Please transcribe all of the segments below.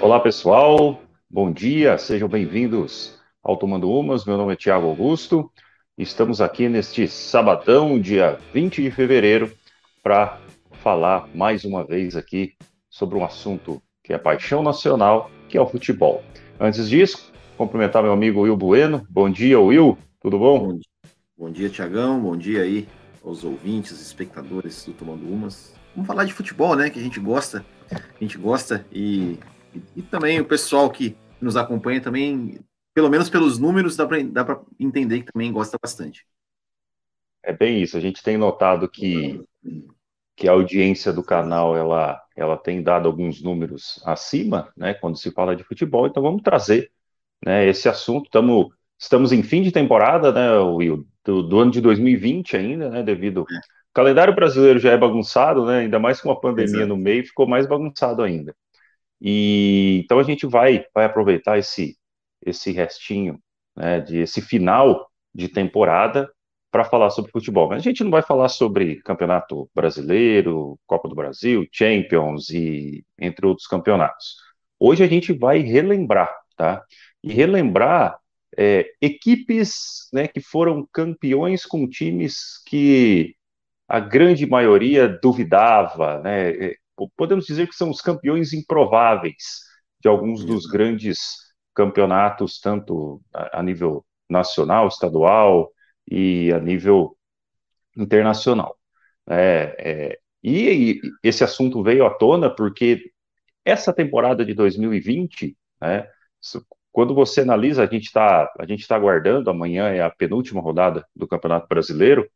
Olá pessoal, bom dia, sejam bem-vindos ao Tomando Umas. Meu nome é Tiago Augusto. Estamos aqui neste sabadão, dia 20 de fevereiro, para falar mais uma vez aqui sobre um assunto que é paixão nacional, que é o futebol. Antes disso, cumprimentar meu amigo Will Bueno. Bom dia, Will. Tudo bom? Bom dia, bom dia Tiagão. Bom dia aí aos ouvintes, espectadores do Tomando Umas. Vamos falar de futebol, né? Que a gente gosta, a gente gosta e e, também o pessoal que nos acompanha também, pelo menos pelos números, dá para entender que também gosta bastante. É bem isso. A gente tem notado que, que a audiência do canal ela, ela tem dado alguns números acima, né, quando se fala de futebol. Então vamos trazer, né, esse assunto. Tamo, estamos em fim de temporada, né, Will, do, do ano de 2020 ainda, né, devido é. o calendário brasileiro já é bagunçado, né, ainda mais com uma pandemia Exato. no meio, ficou mais bagunçado ainda. E então a gente vai, vai aproveitar esse, esse restinho, né, de esse final de temporada para falar sobre futebol. Mas a gente não vai falar sobre Campeonato Brasileiro, Copa do Brasil, Champions e entre outros campeonatos. Hoje a gente vai relembrar, tá? E relembrar é, equipes né, que foram campeões com times que a grande maioria duvidava, né? Podemos dizer que são os campeões improváveis de alguns dos grandes campeonatos, tanto a, nível nacional, estadual e a nível internacional. É, é, e, e, esse assunto veio à tona porque essa temporada de 2020, né, quando você analisa, a gente está a gente está aguardando, amanhã é a penúltima rodada do Campeonato Brasileiro,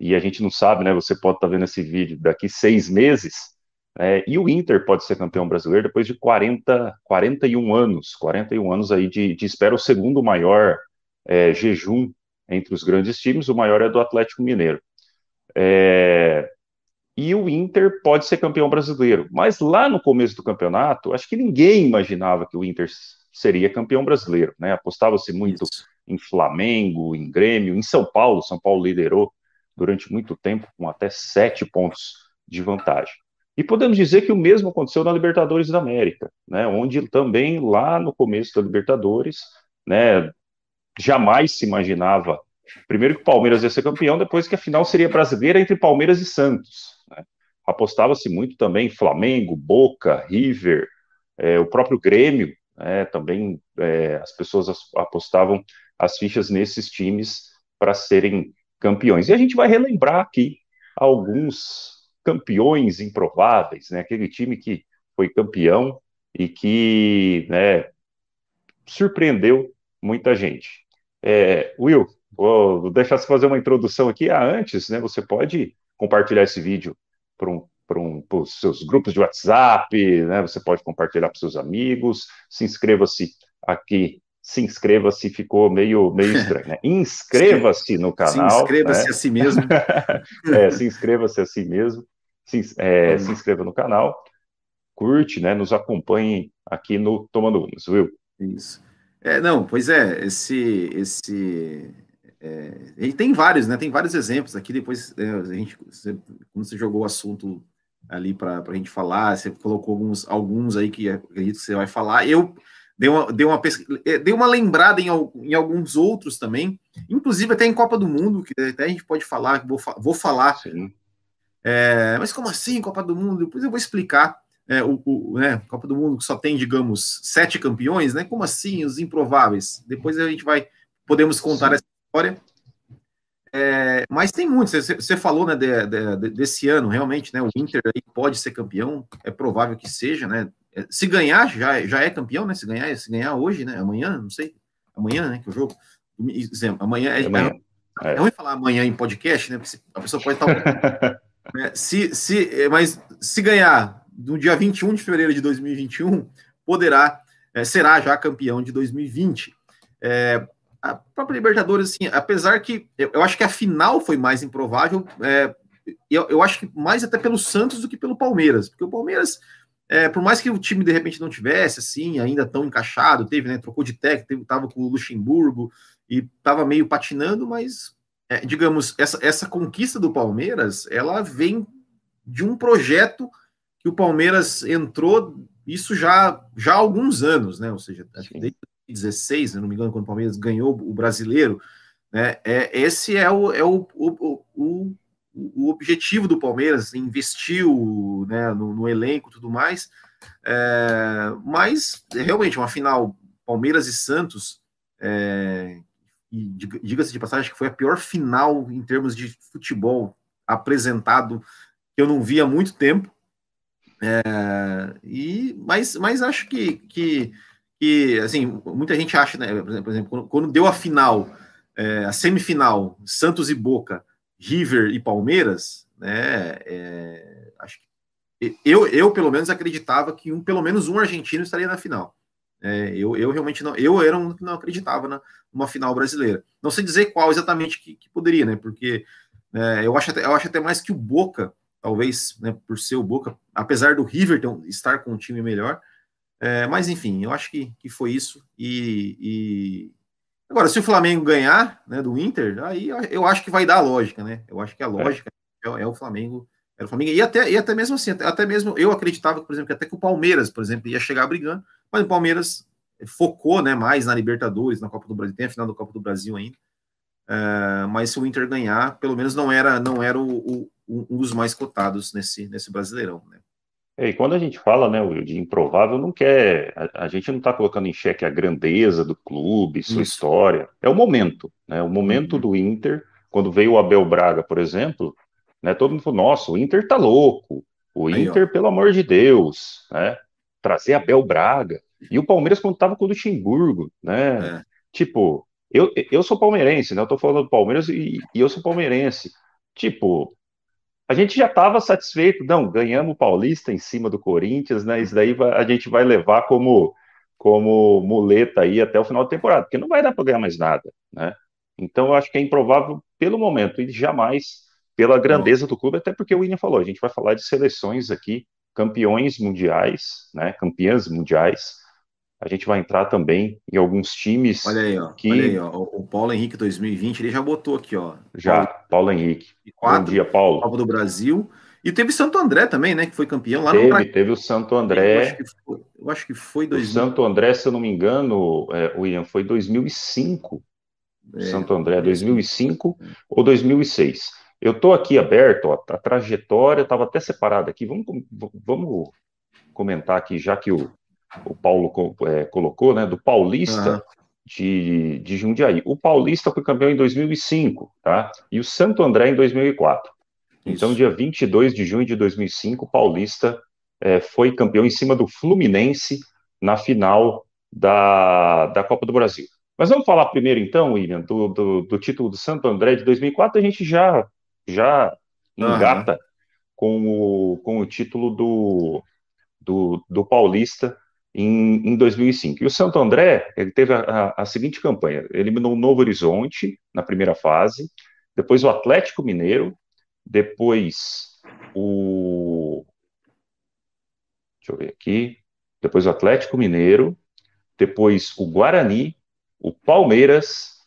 e a gente não sabe, né? Você pode estar tá vendo esse vídeo daqui seis meses, é, e o Inter pode ser campeão brasileiro depois de 40, 41 anos, 41 anos aí de, de espera, o segundo maior é, jejum entre os grandes times, o maior é do Atlético Mineiro. É, e o Inter pode ser campeão brasileiro, mas lá no começo do campeonato, acho que ninguém imaginava que o Inter seria campeão brasileiro, né? Apostava-se muito Isso. em Flamengo, em Grêmio, em São Paulo, São Paulo liderou durante muito tempo com até sete pontos de vantagem. E podemos dizer que o mesmo aconteceu na Libertadores da América, né, onde também lá no começo da Libertadores, né, jamais se imaginava, primeiro que o Palmeiras ia ser campeão, depois que a final seria brasileira entre Palmeiras e Santos. Né. Apostava-se muito também Flamengo, Boca, River, é, o próprio Grêmio, né, também é, as pessoas apostavam as fichas nesses times para serem campeões. E a gente vai relembrar aqui alguns campeões improváveis, né? Aquele time que foi campeão e que né, surpreendeu muita gente. É, Will, vou deixar você fazer uma introdução aqui. Ah, antes, né? Você pode compartilhar esse vídeo para um, um, os seus grupos de WhatsApp, né? Você pode compartilhar para seus amigos. Se inscreva-se aqui se inscreva-se ficou meio, meio estranho, né? Inscreva-se no canal. Se inscreva-se né? a si mesmo. é, se inscreva-se a si mesmo se, é, se inscreva no canal, curte, né, nos acompanhe aqui no Tomando Umas, viu? Isso. É, não, pois é, esse, esse, é, tem vários, né, tem vários exemplos aqui, depois é, a gente, você, quando você jogou o assunto ali para a gente falar, você colocou alguns, alguns aí que acredito que você vai falar, eu dei uma, dei uma, é, dei uma lembrada em, em alguns outros também, inclusive até em Copa do Mundo, que até a gente pode falar, vou, vou falar Sim. É, mas como assim Copa do Mundo? Depois eu vou explicar. É, o, o né, Copa do Mundo que só tem, digamos, sete campeões, né? Como assim, os improváveis? Depois a gente vai, podemos contar Sim. essa história. É, mas tem muitos. Você, você falou, né, de, de, desse ano, realmente, né? O Inter aí pode ser campeão, é provável que seja, né? É, se ganhar, já, já é campeão, né? Se ganhar, se ganhar hoje, né? Amanhã, não sei. Amanhã, né? Que o jogo. Amanhã é, amanhã. é, é ruim falar amanhã em podcast, né? Porque a pessoa pode estar. É, se, se, é, mas se ganhar no dia 21 de fevereiro de 2021, poderá, é, será já campeão de 2020. É, a própria Libertadores, assim, apesar que eu, eu, acho que a final foi mais improvável, eu, eu, acho que mais até pelo Santos do que pelo Palmeiras, porque o Palmeiras, por mais que o time de repente não tivesse assim, ainda tão encaixado, teve, né, trocou de técnico, estava com o Luxemburgo e estava meio patinando, mas é, digamos, essa, essa conquista do Palmeiras, ela vem de um projeto que o Palmeiras entrou isso já, já há alguns anos, né? Ou seja, acho que desde 2016, se não me engano, quando o Palmeiras ganhou o brasileiro, né? É, esse é o, é o, o, o, o objetivo do Palmeiras, investiu né, no, no elenco e tudo mais. É, mas realmente uma final Palmeiras e Santos, é, e diga-se de passagem que foi a pior final em termos de futebol apresentado que eu não vi há muito tempo. É, e, mas, mas acho que, que, que, assim, muita gente acha, né, por exemplo, quando, quando deu a final, é, a semifinal, Santos e Boca, River e Palmeiras, né, é, acho que eu, eu, pelo menos, acreditava que um, pelo menos um argentino estaria na final. É, eu, eu realmente não, eu era um que não acreditava na, numa final brasileira. Não sei dizer qual exatamente que, que poderia, né? Porque é, eu, acho até, eu acho até mais que o Boca talvez né, por ser o Boca, apesar do River estar com um time melhor. É, mas enfim, eu acho que, que foi isso. E, e, agora, se o Flamengo ganhar né, do Inter, aí eu acho que vai dar a lógica, né? Eu acho que a é. lógica é, é, é o Flamengo. Era o Flamengo. E até, e até mesmo assim, até, até, mesmo eu acreditava, por exemplo, que até que o Palmeiras, por exemplo, ia chegar brigando, mas o Palmeiras focou né, mais na Libertadores, na Copa do Brasil, tem a final da Copa do Brasil ainda. É, mas se o Inter ganhar, pelo menos não era não era o, o, um dos mais cotados nesse, nesse Brasileirão, né? É, e quando a gente fala, né, Will, de improvável, não quer. A, a gente não está colocando em xeque a grandeza do clube, sua Isso. história. É o momento, né? O momento uhum. do Inter, quando veio o Abel Braga, por exemplo, né? Todo mundo falou, nossa, o Inter tá louco. O Aí, Inter, ó. pelo amor de Deus, né? Trazer Abel Braga. E o Palmeiras, quando estava com o Luxemburgo, né? É. Tipo, eu, eu sou palmeirense, né? Eu tô falando do Palmeiras e, e eu sou palmeirense. Tipo, a gente já estava satisfeito, não, ganhamos o Paulista em cima do Corinthians, né? Isso daí a gente vai levar como, como muleta aí até o final da temporada, porque não vai dar para ganhar mais nada, né? Então eu acho que é improvável pelo momento e jamais pela grandeza do clube, até porque o William falou, a gente vai falar de seleções aqui, campeões mundiais, né? Campeãs mundiais. A gente vai entrar também em alguns times. Olha aí, ó. Que... Olha aí, ó. O Paulo Henrique 2020, ele já botou aqui, ó. Já, Paulo, Paulo Henrique. Quatro, Bom dia, Paulo. Copa do Brasil. E teve Santo André também, né? Que foi campeão lá teve, no Teve, teve o Santo André. Eu acho que foi, eu acho que foi 2000. O Santo André, se eu não me engano, é, William, foi 2005. É, Santo André, 2005 é. ou 2006. Eu estou aqui aberto, ó, a trajetória estava até separada aqui. Vamos, vamos comentar aqui, já que o, o Paulo é, colocou, né, do Paulista uhum. de, de Jundiaí. O Paulista foi campeão em 2005, tá? E o Santo André em 2004. Então, Isso. Então, dia 22 de junho de 2005, o Paulista é, foi campeão em cima do Fluminense na final da, da Copa do Brasil. Mas vamos falar primeiro, então, William, do, do, do título do Santo André de 2004. A gente já, já engata uhum. com, o, com o título do, do, do Paulista em, em 2005. E o Santo André, ele teve a, a, a seguinte campanha, eliminou o Novo Horizonte na primeira fase, depois o Atlético Mineiro, depois o... Deixa eu ver aqui. Depois o Atlético Mineiro, depois o Guarani, o Palmeiras,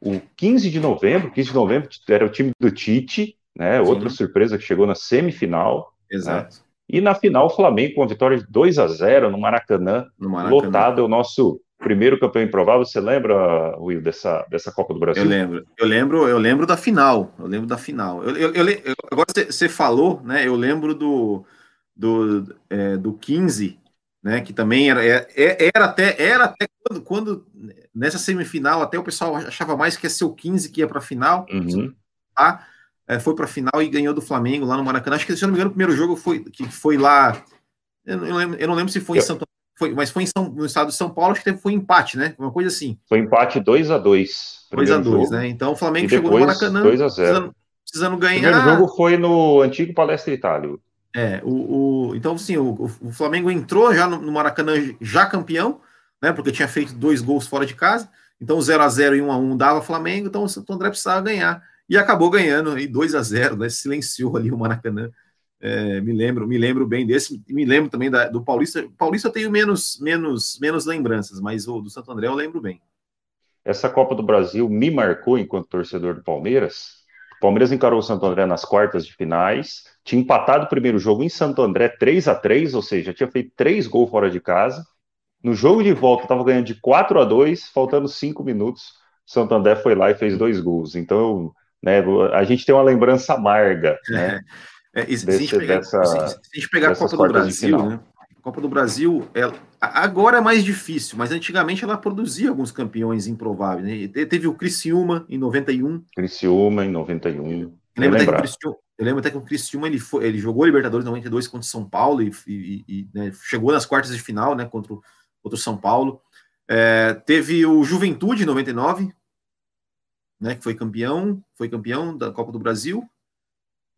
o 15 de novembro, 15 de novembro era o time do Tite, né? Outra surpresa que chegou na semifinal. Né? Exato. Né? E na final, o Flamengo com a vitória de 2 a 0 no Maracanã, no Maracanã. lotado, é o nosso primeiro campeão improvável. Você lembra, Will, dessa, dessa Copa do Brasil? Eu lembro, eu lembro, eu lembro da final. Eu lembro da final. Eu, eu, eu agora você falou, né? Eu lembro do, do, é, do 15, né? Que também era, é, é, era até, era até quando, quando, nessa semifinal, até o pessoal achava mais que ia ser o 15 que ia para a final. Uhum. Tá? é, foi para a final e ganhou do Flamengo lá no Maracanã. Acho que, se eu não me engano, o primeiro jogo foi, que foi lá. Eu não lembro, eu não lembro se foi eu... em Santo foi, mas foi em São, no estado de São Paulo, acho que foi empate, né? Uma coisa assim. Foi empate 2 a 2 2 a 2 né? Então o Flamengo chegou no Maracanã 2 a 0 precisando, precisando ganhar. O primeiro jogo foi no antigo Palestra Itália. É, o, o, então, sim, o, o Flamengo entrou já no, no, Maracanã, já campeão, né? Porque tinha feito dois gols fora de casa. Então, 0 a 0 e 1 a 1 dava Flamengo, então o Santo André precisava ganhar e acabou ganhando aí 2 a 0 né? Silenciou ali o Maracanã. É, me lembro, me lembro bem desse, me lembro também da, do Paulista. Paulista eu tenho menos, menos, menos lembranças, mas o do Santo André eu lembro bem. Essa Copa do Brasil me marcou enquanto torcedor do Palmeiras. O Palmeiras encarou o Santo André nas quartas de finais, tinha empatado o primeiro jogo em Santo André 3 a 3 ou seja, tinha feito três gols fora de casa. No jogo de volta, estava ganhando de 4 a 2 faltando cinco minutos. Santo André foi lá e fez dois gols. Então, né, a gente tem uma lembrança amarga. Né, é, é, se, a gente pegar, dessa, se, a gente pegar a Copa do Brasil, né? Copa do Brasil, ela, agora é mais difícil, mas antigamente ela produzia alguns campeões improváveis. Né? Teve o Criciúma em 91. Criciúma em 91. Lembra o Criciúma, eu lembro até que o Criciúma ele, foi, ele jogou Libertadores 92 contra o São Paulo e, e, e né, chegou nas quartas de final né, contra, o, contra o São Paulo. É, teve o Juventude em 99, né, que foi campeão, foi campeão da Copa do Brasil.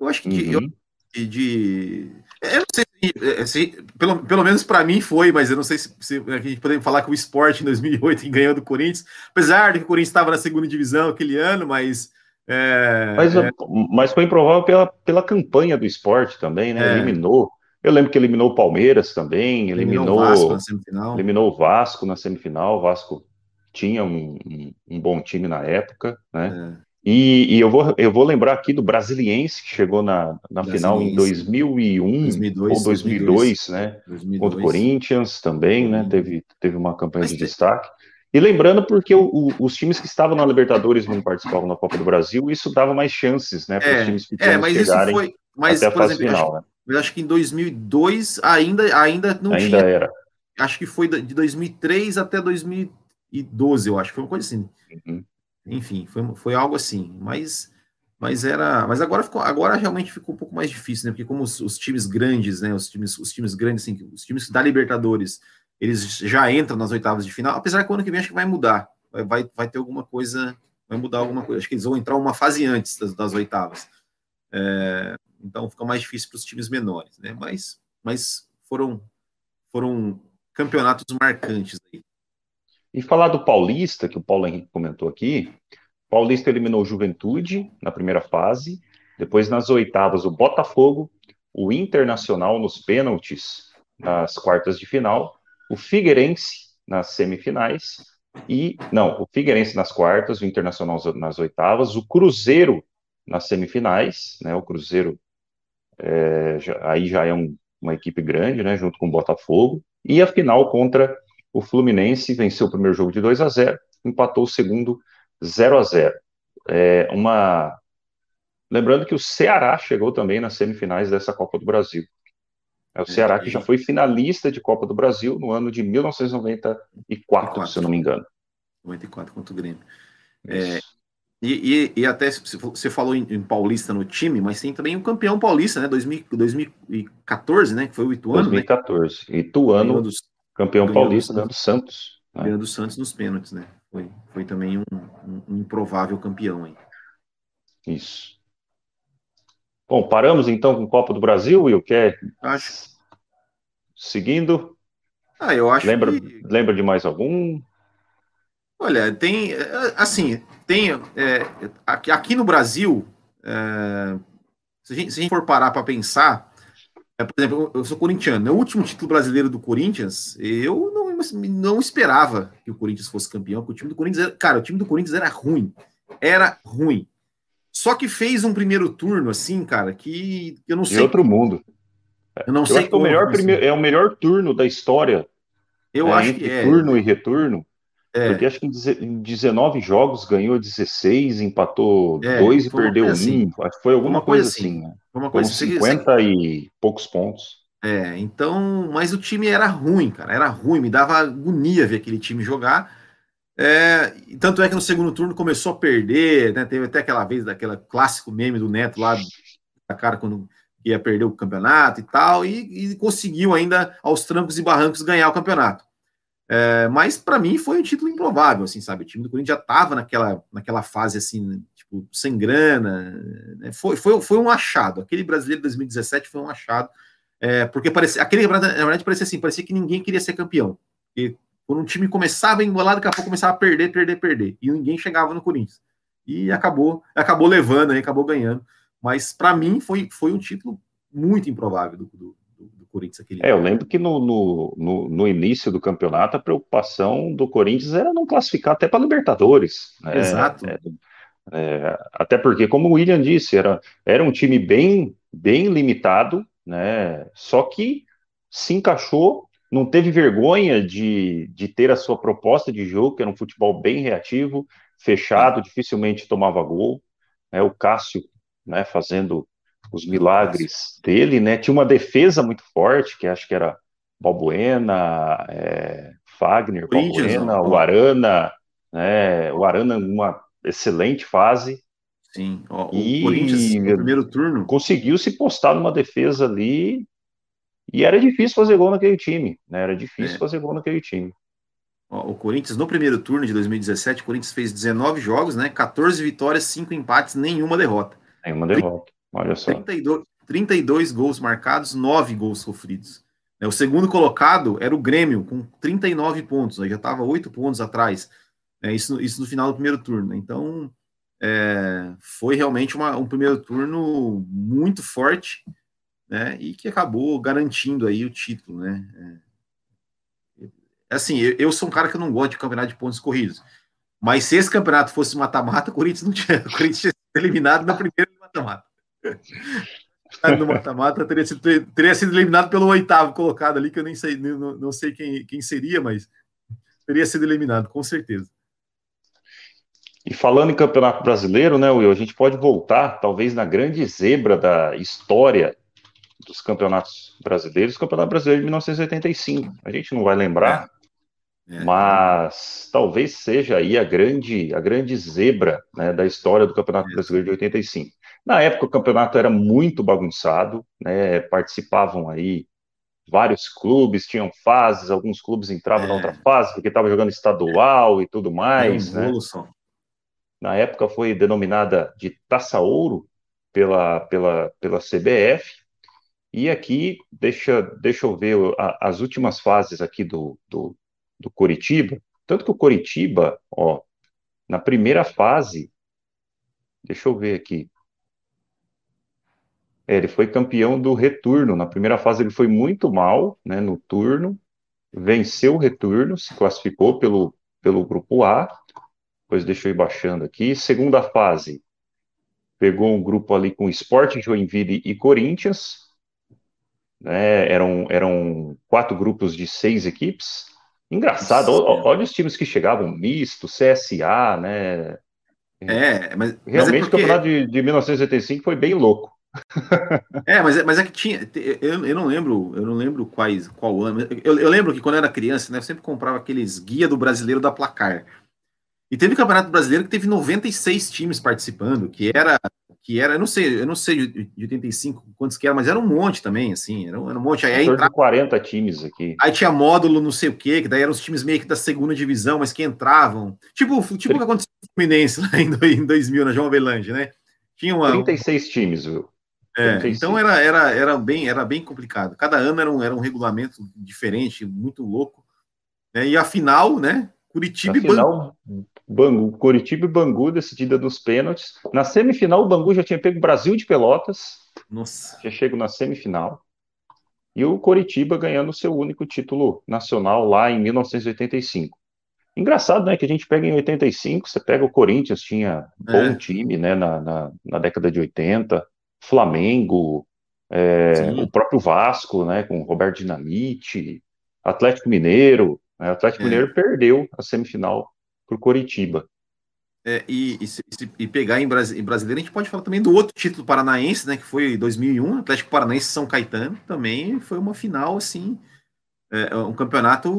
Eu acho que uhum. eu, de. Eu não sei se, se pelo, pelo menos para mim foi, mas eu não sei se, se a gente podemos falar que o esporte em 2008 ganhou do Corinthians, apesar de que o Corinthians estava na segunda divisão aquele ano, mas é, mas, é... mas foi improvável pela, pela campanha do esporte também, né? É. Eliminou. Eu lembro que eliminou o Palmeiras também, eliminou, eliminou o Vasco na semifinal. Eliminou o Vasco na semifinal. O Vasco tinha um, um, um bom time na época, né? É. E, e, eu, vou, eu vou lembrar aqui do Brasiliense, que chegou na, na final em 2001 2002, ou 2002, 2002 né? 2002. Contra o Corinthians também, né? Teve, teve uma campanha Mas de destaque. E lembrando, porque o, o, os times que estavam na Libertadores não participavam da Copa do Brasil, isso dava mais chances, né, para é, os times pequenos é, mas chegarem isso foi, mas, até a fase exemplo, final, acho, né? Eu acho que em 2002 ainda, ainda não ainda tinha. era. Acho que foi de 2003 até 2012, eu acho, foi uma coisa assim. Uhum. Enfim, foi, foi algo assim, mas mas era, mas agora ficou, agora realmente ficou um pouco mais difícil, né? Porque como os, os times grandes, né, os times, os times grandes, assim, os times da Libertadores eles já entram nas oitavas de final, apesar que o ano que vem acho que vai mudar, vai, vai, vai ter alguma coisa, vai mudar alguma coisa, acho que eles vão entrar uma fase antes das, das oitavas, é, então fica mais difícil para os times menores, né, mas, mas foram, foram campeonatos marcantes aí. E falar do Paulista, que o Paulo Henrique comentou aqui, Paulista eliminou o Juventude na primeira fase, depois nas oitavas o Botafogo, o Internacional nos pênaltis nas quartas de final o Figueirense nas semifinais e não, o Figueirense nas quartas, o Internacional nas oitavas, o Cruzeiro nas semifinais, né? O Cruzeiro é, já, aí já é um, uma equipe grande, né? Junto com o Botafogo e a final contra o Fluminense venceu o primeiro jogo de 2 a 0, empatou o segundo 0 a 0. É uma lembrando que o Ceará chegou também nas semifinais dessa Copa do Brasil. É o Ceará que já foi finalista de Copa do Brasil no ano de 1994, se eu não me engano. 94 contra o Grêmio. É, e, e, e, até você falou em, em, Paulista no time, mas tem também o campeão paulista, né? 2000, 2014, né? Que foi o Ituano. 2014. Né? Ituano, dos, campeão paulista, ganhando Santos. Né? Ganhando Santos nos pênaltis, né? Foi, foi também um, um, um improvável campeão aí. Isso. Bom, paramos então com o Copa do Brasil, Will? Quer? Acho. Seguindo? Ah, eu acho lembra, que... Lembra de mais algum? Olha, tem, assim, tem, é, aqui, aqui, no Brasil, é, se, a gente, se, a gente, for parar para pensar, é, por exemplo, eu sou corintiano, no último título brasileiro do Corinthians, eu não, não esperava que o Corinthians fosse campeão, porque o time do Corinthians, era, cara, o time do Corinthians era ruim, era ruim. Só que fez um primeiro turno, assim, cara, que eu não sei. De outro mundo. Eu não eu sei como. É o, melhor primeiro, é o melhor turno da história. Eu é, acho que é. Turno e retorno. É. Porque acho que em 19 jogos ganhou 16, empatou é, 2 e perdeu 1. Assim. Foi alguma coisa, coisa, assim, né? Foi uma coisa assim. 50 e poucos pontos. É, então, mas o time era ruim, cara, era ruim, me dava agonia ver aquele time jogar. É, tanto é que no segundo turno começou a perder, né? Teve até aquela vez daquela clássico meme do Neto lá, da cara quando ia perder o campeonato e tal, e, e conseguiu ainda aos trancos e barrancos ganhar o campeonato. É, mas para mim foi um título improvável, assim, sabe? O time do Corinthians já estava naquela, naquela fase assim, tipo, sem grana. Né? Foi, foi, foi um achado. Aquele brasileiro de 2017 foi um achado. É, porque parecia, aquele na verdade parecia assim, parecia que ninguém queria ser campeão. Quando um time começava a embolar, daqui a pouco começava a perder, perder, perder. E ninguém chegava no Corinthians. E acabou, acabou levando, aí, acabou ganhando. Mas para mim foi, foi um título muito improvável do, do, do Corinthians aquele É, eu lembro que no, no, no, no, início do campeonato a preocupação do Corinthians era não classificar até para Libertadores. Né? Exato. É, é, até porque, como o William disse, era, era um time bem bem limitado, né? Só que se encaixou, não teve vergonha de, de ter a sua proposta de jogo, que era um futebol bem reativo, fechado, dificilmente tomava gol. Né? O Cássio né, fazendo os milagres dele, né? Tinha uma defesa muito forte, que acho que era Balbuena, é, Fagner, Balbuena, o Arana, né? O Arana uma excelente fase. Sim, o e Corinthians no primeiro turno conseguiu se postar numa defesa ali e era difícil fazer gol naquele time, né? Era difícil é. fazer gol naquele time. O Corinthians no primeiro turno de 2017, o Corinthians fez 19 jogos, né? 14 vitórias, 5 empates, nenhuma derrota. Nenhuma derrota. Olha só. 32, 32 gols marcados, 9 gols sofridos. É, o segundo colocado era o Grêmio, com 39 pontos, né? já estava 8 pontos atrás. É, isso, isso no final do primeiro turno. Então, é, foi realmente uma, um primeiro turno muito forte, né? E que acabou garantindo aí o título, né? É, assim, eu, eu, sou um cara que não gosto de campeonato de pontos corridos. Mas se esse campeonato fosse mata-mata, o Corinthians não tinha, o Corinthians tinha sido eliminado na primeira mata-mata. no mata-mata teria sido, teria sido eliminado pelo oitavo colocado ali, que eu nem sei, não, não sei quem, quem seria, mas teria sido eliminado, com certeza. E falando em Campeonato Brasileiro, né, Will, a gente pode voltar, talvez, na grande zebra da história dos campeonatos brasileiros, o Campeonato Brasileiro de 1985. A gente não vai lembrar, é. É. mas talvez seja aí a grande, a grande zebra né, da história do Campeonato é. Brasileiro de 85. Na época, o campeonato era muito bagunçado, né? Participavam aí vários clubes, tinham fases, alguns clubes entravam é. na outra fase porque estavam jogando estadual e tudo mais. Né? Na época foi denominada de Taça Ouro pela, pela, pela CBF. E aqui, deixa, deixa eu ver a, as últimas fases aqui do, do, do Coritiba. Tanto que o Coritiba, ó, na primeira fase, deixa eu ver aqui, é, ele foi campeão do retorno. Na primeira fase ele foi muito mal, né, no turno, venceu o retorno, se classificou pelo, pelo grupo A, depois deixa eu ir baixando aqui. Segunda fase, pegou um grupo ali com Sport, Joinville e Corinthians, né, eram, eram quatro grupos de seis equipes. Engraçado, olha, olha os times que chegavam, misto, CSA, né? É, mas. Realmente mas é porque... o campeonato de, de 1985 foi bem louco é, mas é, mas é que tinha. Eu, eu não lembro, eu não lembro quais, qual ano. Eu, eu lembro que quando eu era criança, né, eu sempre comprava aqueles guia do brasileiro da placar. E teve o Campeonato Brasileiro que teve 96 times participando, que era, que era, eu não sei, eu não sei de, 85 quantos que era, mas era um monte também, assim, era, era um monte. Aí, aí entrava, 40 times aqui. Aí tinha módulo não sei o quê, que daí eram os times meio que da segunda divisão, mas que entravam. Tipo, tipo o que aconteceu no Fluminense lá em 2000, na João Avelange, né? Tinha uma, 36 times, viu? É, então era, era, era, bem, era bem complicado. Cada ano era um, era um regulamento diferente, muito louco. Né? E a final, né? Curitiba e Bangu. Bangu. Curitiba e Bangu, decidida dos pênaltis. Na semifinal, o Bangu já tinha pego o Brasil de Pelotas. Nossa. Já chegou na semifinal. E o Curitiba ganhando seu único título nacional lá em 1985. Engraçado, né? Que a gente pega em 85, você pega o Corinthians, tinha bom é. time, né? Na, na, na década de 80. Flamengo, é, o próprio Vasco, né, com Roberto Dinamite, Atlético Mineiro. Né, o Atlético é. Mineiro perdeu a semifinal para o Coritiba. É, e, e, e, pegar em, em brasileiro, a gente pode falar também do outro título paranaense, né, que foi 2001, Atlético Paranaense São Caetano, também foi uma final, assim, é, um campeonato,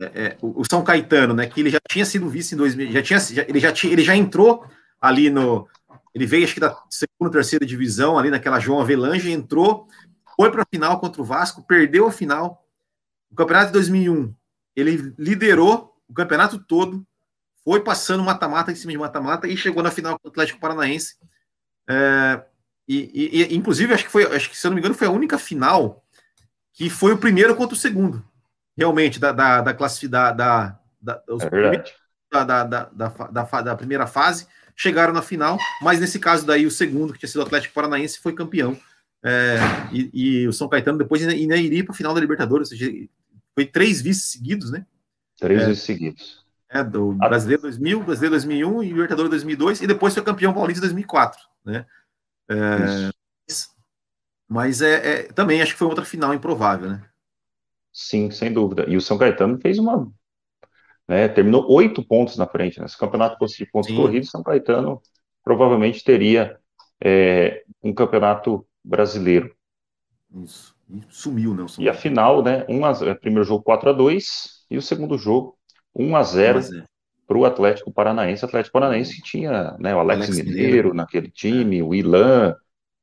é, é o São Caetano, né, que ele já tinha sido visto em 2000, já tinha, já, ele, já tinha, ele já entrou ali no, ele veio, acho que da segunda, terceira divisão, ali naquela João Avelange, entrou, foi para a final contra o Vasco, perdeu a final. O campeonato de 2001, ele liderou o campeonato todo, foi passando mata-mata em cima de mata-mata e chegou na final com o Atlético Paranaense. É, e, e, inclusive, acho que foi, acho que se eu não me engano, foi a única final que foi o primeiro contra o segundo, realmente, da, da, da classificação da, da, é da, da, da, da, da primeira fase chegaram na final, mas nesse caso daí o segundo, que tinha sido o Atlético Paranaense, foi campeão. É, e, e, o São Caetano depois ainda, ainda iria para a final da Libertadores, ou seja, foi três vices seguidos, né? Três é, vices seguidos. É, do Brasileiro 2000, Brasileiro 2001 e Libertadores 2002, e depois foi campeão paulista 2004, né? É, Mas é, é, também acho que foi outra final improvável, né? Sim, sem dúvida. E o São Caetano fez uma. Né, terminou oito pontos na frente. Né? Se o campeonato fosse de pontos Sim. corridos, São Caetano provavelmente teria é, um campeonato brasileiro. Isso. E sumiu, né? E a final, né? Um a, primeiro jogo 4 a 2 e o segundo jogo 1 a 0 para o Atlético Paranaense. O Atlético Paranaense tinha né, o Alex, Alex Mineiro, Mineiro naquele time, é. o Ilan,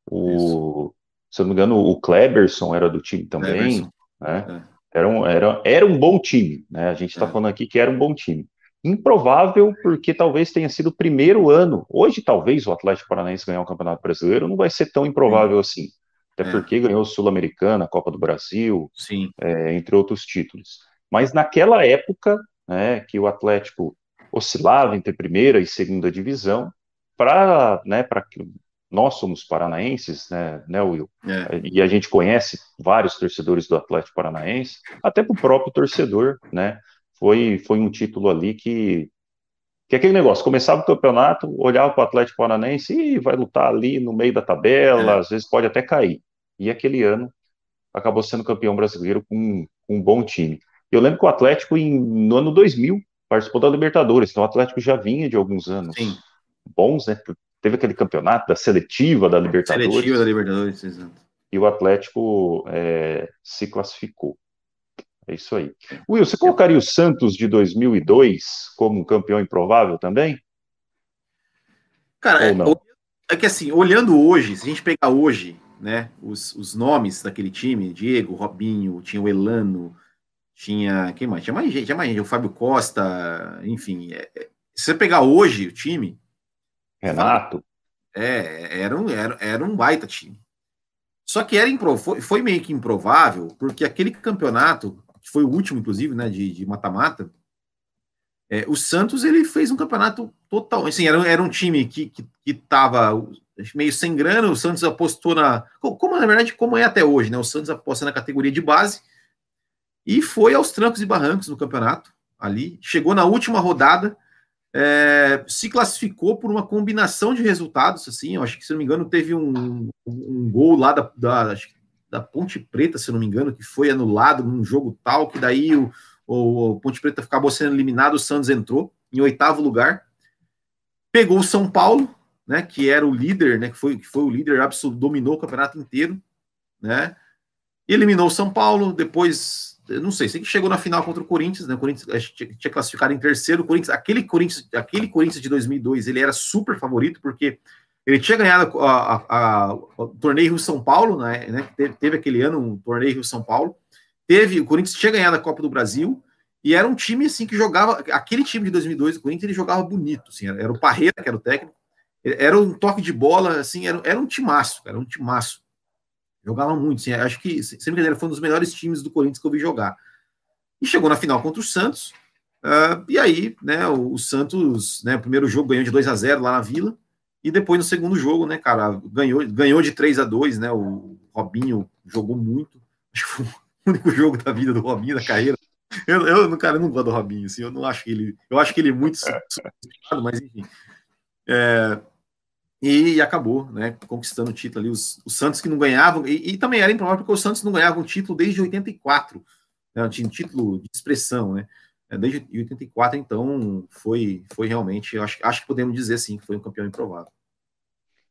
o, se eu não me engano, o Kleberson era do time também. Né? É. Era, um, era, era um bom time. Né? A gente está é. falando aqui que era um bom time. Improvável, porque talvez tenha sido o primeiro ano. Hoje, talvez o Atlético Paranaense ganhar o Campeonato Brasileiro não vai ser tão improvável assim. Até é. porque ganhou o Sul-Americana, a Copa do Brasil, é, entre outros títulos. Mas naquela época, né, que o Atlético oscilava entre primeira e segunda divisão, para né, nós somos paranaenses, né, né Will? É. E a gente conhece vários torcedores do Atlético Paranaense, até para o próprio torcedor, né? Foi, foi um título ali que que aquele negócio, começava o campeonato, olhava para o Atlético Paranaense e vai lutar ali no meio da tabela, é. às vezes pode até cair. E aquele ano acabou sendo campeão brasileiro com, com um bom time. Eu lembro que o Atlético, em, no ano 2000, participou da Libertadores, então o Atlético já vinha de alguns anos Sim. bons, né? Teve aquele campeonato da seletiva da Libertadores. Seletiva da Libertadores, exato. E o Atlético é, se classificou. É isso aí. Will, você colocaria o Santos de 2002 como campeão improvável também? Cara, é, é, que assim, olhando hoje, se a gente pegar hoje, né, os, os nomes daquele time, Diego, Robinho, tinha o Elano, tinha. Quem mais? Tinha mais gente, tinha mais gente, o Fábio Costa, enfim. É, é, se você pegar hoje o time. Renato. É, era um, era, era um baita time. Só que era impro, foi, foi meio que improvável, porque aquele campeonato, que foi o último, inclusive, né, de mata-mata, é, o Santos ele fez um campeonato total. Assim, era, era um time que, que, que tava meio sem grana, o Santos apostou na. Como na verdade, como é até hoje, né? O Santos aposta na categoria de base e foi aos trancos e barrancos no campeonato ali. Chegou na última rodada, é, se classificou por uma combinação de resultados. Assim, eu acho que, se não me engano, teve um, um gol lá da, da, da, Ponte Preta, se não me engano, que foi anulado num jogo tal, que daí o, o, o Ponte Preta acabou sendo eliminado, o Santos entrou em oitavo lugar. Pegou o São Paulo, né, que era o líder, né, que foi, que foi o líder absoluto, dominou o campeonato inteiro, né, eliminou o São Paulo, depois não sei, sei que chegou na final contra o Corinthians, né? O Corinthians tinha classificado em terceiro. Corinthians, aquele Corinthians, aquele Corinthians de 2002, ele era super favorito porque ele tinha ganhado a, a, a, o torneio Rio São Paulo, né? né teve, teve, aquele ano um torneio Rio São Paulo. Teve o Corinthians tinha ganhado a Copa do Brasil e era um time assim que jogava aquele time de 2002, o Corinthians ele jogava bonito, assim, era, era o Parreira que era o técnico, era um toque de bola, assim, era, era um timaço, era um timaço. Jogava muito, assim, acho que, sem brincadeira, foi um dos melhores times do Corinthians que eu vi jogar. E chegou na final contra o Santos, uh, e aí, né, o, o, Santos, né, o primeiro jogo ganhou de 2 a 0 lá na Vila, e depois no segundo jogo, né, cara, ganhou, ganhou de 3 a 2 né, o Robinho jogou muito, acho que foi o único jogo da vida do Robinho, da carreira. Eu, eu cara, eu não gosto do Robinho, assim, eu não acho que ele, eu acho que ele é muito mas enfim. É, e, acabou, né, conquistando o título ali. Os, os Santos que não ganhavam, e, e, também era improvável porque os Santos não ganhavam título desde 84, né, tinha um título de expressão, né, é, desde 84, então foi, foi realmente, acho, acho que podemos dizer sim que foi um campeão improvável.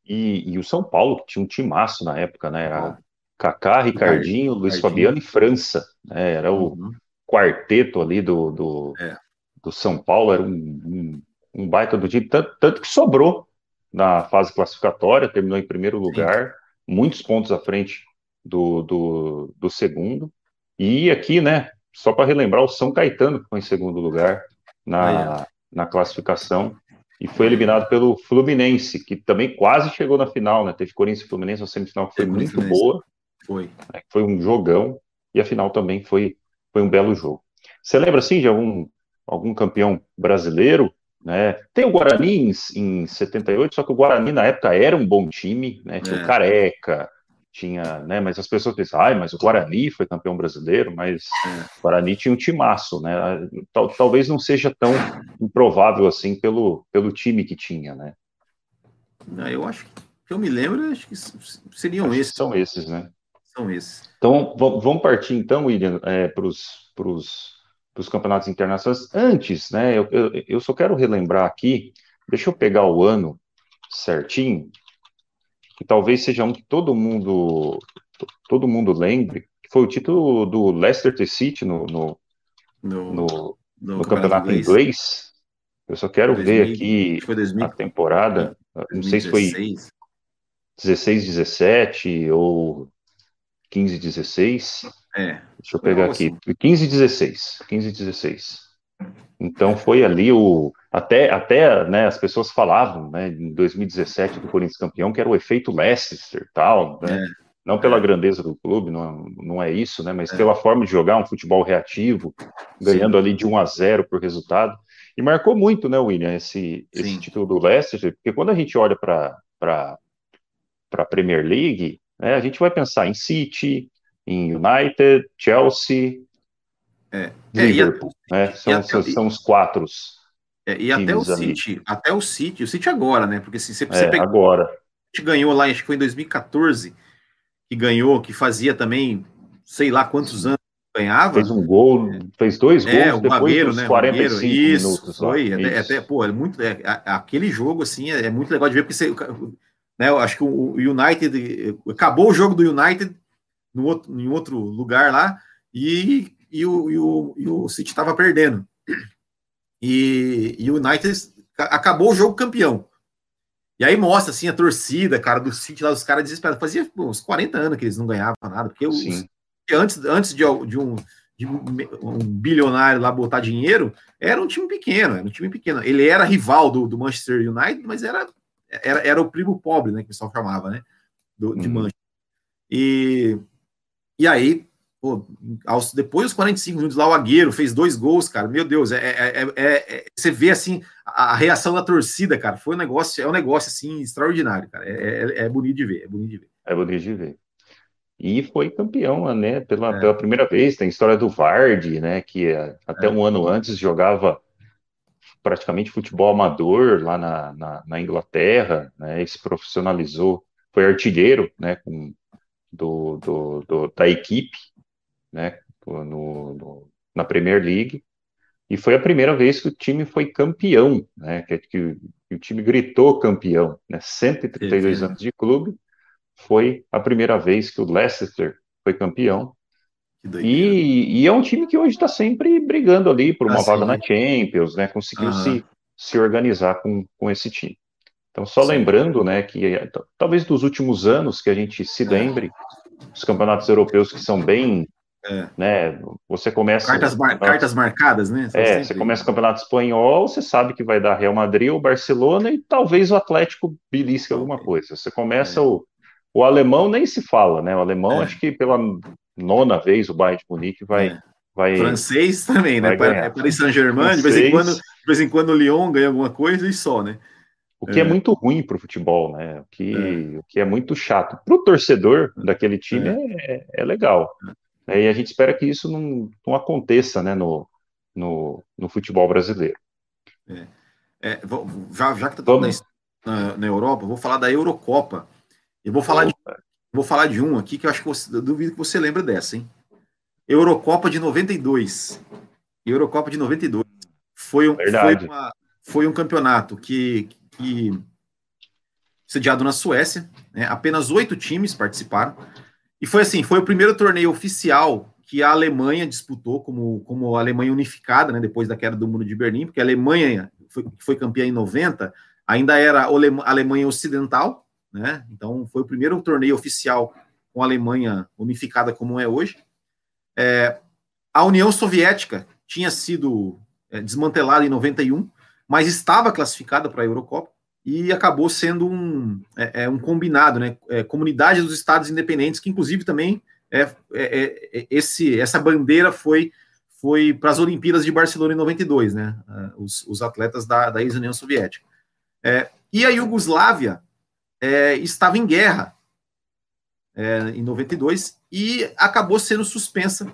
E, e o São Paulo, que tinha um timaço na época, né, era Kaká, Ricardinho, Luiz Fabiano e França, né, era o uhum. quarteto ali do, do, é. do São Paulo, era um, um, um baita do time, tanto, tanto que sobrou na fase classificatória, terminou em primeiro lugar, Sim. muitos pontos à frente do, do, do, segundo. E aqui, né, só para relembrar, o São Caetano ficou em segundo lugar na, ah, é. na classificação e foi eliminado pelo Fluminense, que também quase chegou na final, né? Teve Corinthians e Fluminense, uma semifinal que foi muito boa. Foi. Né, foi um jogão, e a final também foi, foi um belo jogo. Você lembra, assim, de algum, algum campeão brasileiro né? Tem o Guarani em, em 78, só que o Guarani na época era um bom time, né? Tinha é. o Careca, tinha, né? Mas as pessoas pensam, ai, mas o Guarani foi campeão brasileiro, mas é. o Guarani tinha um timaço, né? Tal, talvez não seja tão improvável assim pelo, pelo time que tinha, né? eu acho, que eu me lembro, acho que seriam acho esses. São esses, né? São esses. Então, vamos partir então, William, é, para os campeonatos internacionais. Antes, né, eu, eu, eu só quero relembrar aqui, deixa eu pegar o ano certinho, que talvez seja um que todo mundo todo mundo lembre, que foi o título do Leicester City no, no, no, no, no campeonato inglês. inglês. Eu só quero 2000, ver aqui a temporada, 2016. não sei se foi 16, 17 ou 15, 16. É. Deixa eu pegar aqui. 15, 16. 15, 16. Então foi ali o. Até, até né, as pessoas falavam né, em 2017 do Corinthians campeão que era o efeito Leicester tal. Né? É. Não pela é. grandeza do clube, não, não é isso, né? Mas é. pela forma de jogar um futebol reativo, ganhando Sim. ali de 1 a 0 por resultado. E marcou muito, né, William, esse, esse título do Leicester, porque quando a gente olha para a Premier League, né, a gente vai pensar em City, em United, Chelsea, é. é Liverpool, né? São, até, são os quatro. É, e até o ali. City, até o City, o City agora, né? Porque se você, você é, pegou, agora. A gente ganhou lá, acho que foi em 2014, que ganhou, que fazia também, sei lá quantos anos ganhava. Fez um gol, fez dois é, gols o depois dos né, 45 isso, minutos. Foi, lá. Até, até, pô, é muito, é, aquele jogo, assim, é, é, muito legal de ver, porque você, né, eu acho que o United, acabou o jogo do United no outro, em outro lugar lá, e, e, o, e, o, e o City estava perdendo. E, e o United acabou o jogo campeão. E aí mostra assim a torcida, cara, do City lá, os caras desesperados. Fazia pô, uns 40 anos que eles não ganhavam nada, porque os, antes, antes de, de, um, de um bilionário lá botar dinheiro, era um time pequeno, era um time pequeno. Ele era rival do, do Manchester United, mas era, era, era o primo pobre, né, que o pessoal chamava, né, do, de uhum. Manchester. E, e aí, pô, aos, depois dos 45 minutos lá, o Agueiro fez dois gols, cara. Meu Deus, é, é, é, é você vê assim a, a, reação da torcida, cara. Foi um negócio, é um negócio assim extraordinário, cara. É, é, bonito de ver, é bonito de ver. É bonito de ver. E foi campeão, né? Pela, pela primeira vez. Tem a história do Vardy, né? Que até um ano antes jogava praticamente futebol amador lá na, na, na Inglaterra, né? Se profissionalizou, foi artilheiro, né? Com, do, do, do da equipe né, no, no, na Premier League, e foi a primeira vez que o time foi campeão, né, que, que, que o time gritou campeão, né, 132 Sim, anos de clube, foi a primeira vez que o Leicester foi campeão, e, e, é um time que hoje está sempre brigando ali por uma ah, vaga na Champions, né, conseguiu se, se organizar com, com esse time. Então, só sim. lembrando, né, que talvez dos últimos anos que a gente se lembre, os campeonatos europeus que são bem é. Né? Você começa. Cartas, mar... cartas marcadas, né? São é, sempre... você começa o campeonato espanhol, você sabe que vai dar Real Madrid ou Barcelona e talvez o Atlético belisque alguma coisa. Você começa é. o. O alemão nem se fala, né? O alemão, é. acho que pela nona vez o Bayern de Munique vai. É. vai Francês também, né? É Paris Saint-Germain, de vez em quando, de vez em quando o Lyon ganha alguma coisa e só, né? O que é, é muito ruim para o futebol, né? O que, é. o que é muito chato. Para o torcedor daquele time é, é, é legal. É, e a gente espera que isso não, não aconteça né, no, no, no futebol brasileiro. É. É, já, já que está na, na, Europa, vou falar da Eurocopa. Eu vou falar, de, vou falar de um aqui que eu acho que você, eu duvido que você lembra dessa, hein? Eurocopa de 92. Eurocopa de 92. Foi um, foi, uma, foi um campeonato que, que sediado na Suécia, né? apenas oito times participaram. E foi assim, foi o primeiro torneio oficial que a Alemanha disputou como, como Alemanha unificada, né, depois da queda do Muro de Berlim, porque a Alemanha foi, foi campeã em 90, ainda era a Alemanha Ocidental, né? Então foi o primeiro torneio oficial com a Alemanha unificada como é hoje. É, a União Soviética tinha sido é, desmantelada em 91, mas estava classificada para a Eurocopa e acabou sendo um, é, é um combinado, né? É, comunidade dos Estados Independentes, que inclusive também é, é, é, é esse, essa bandeira foi foi para as Olimpíadas de Barcelona em 92, né? Os, os atletas da, da ex-União Soviética. e a Iugoslávia estava em guerra em 92 e acabou sendo suspensa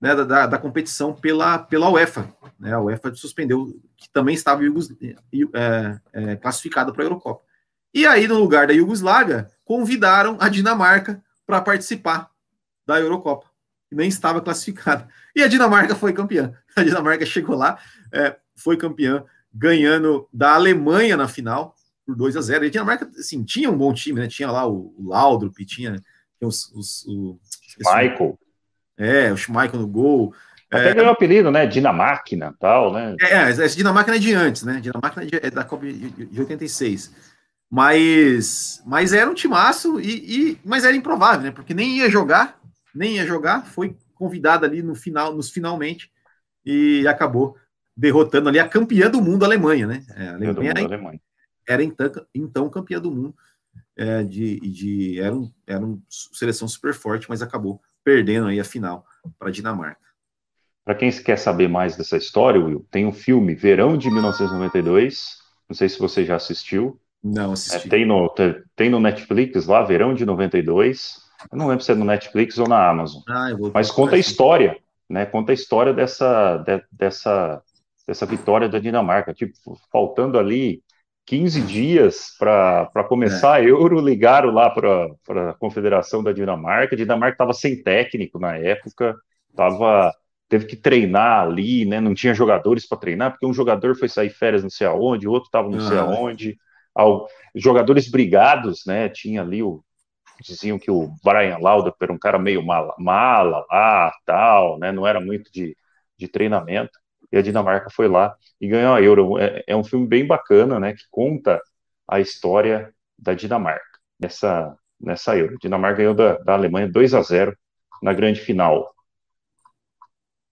né, da, da, competição pela, pela UEFA. Né, a UEFA suspendeu, que também estava é, é, classificada para a Eurocopa. E aí, no lugar da Iugoslávia, convidaram a Dinamarca para participar da Eurocopa. E nem estava classificada. E a Dinamarca foi campeã. A Dinamarca chegou lá, é, foi campeã, ganhando da Alemanha na final, por 2 a 0 E a Dinamarca, assim, tinha um bom time, né? Tinha lá o, o Laudrup, tinha, tinha os, os, o, Michael. É, o Schmeichel no gol. Até é, ganhou o apelido, né? Dinamáquina tal, né? É, é essa Dinamáquina é de antes, né? Dinamáquina é da Copa de, de 86. Mas, mas era um timaço, e, e, mas era improvável, né? Porque nem ia jogar, nem ia jogar, foi convidado ali no final, nos finalmente, e acabou derrotando ali a campeã do mundo, a Alemanha, né? É, a Alemanha, era, Alemanha. era, então, então campeã do mundo. É, de, de, era, um, era uma seleção super forte, mas acabou perdendo aí a final para a Dinamarca. Para quem quer saber mais dessa história, Will, tem um filme Verão de 1992. Não sei se você já assistiu. Não, assisti. É, tem, no, tem no Netflix lá, Verão de 92. Eu não lembro se é no Netflix ou na Amazon. Ah, Mas conta a história, né? Conta a história dessa, de, dessa, dessa vitória da Dinamarca. Tipo, faltando ali 15 dias para começar é. a Euro, ligaram lá para a Confederação da Dinamarca. A Dinamarca estava sem técnico na época, tava, teve que treinar ali, né? Não tinha jogadores para treinar, porque um jogador foi sair férias não sei aonde, o outro estava não sei aonde. Ao, jogadores brigados, né? Tinha ali o. Diziam que o Brian Lauda era um cara meio mala, mala lá, tal, né? Não era muito de, de treinamento e a Dinamarca foi lá e ganhou a Euro. É, é um filme bem bacana, né, que conta a história da Dinamarca nessa, nessa Euro. A Dinamarca ganhou da, da Alemanha 2 a 0 na grande final.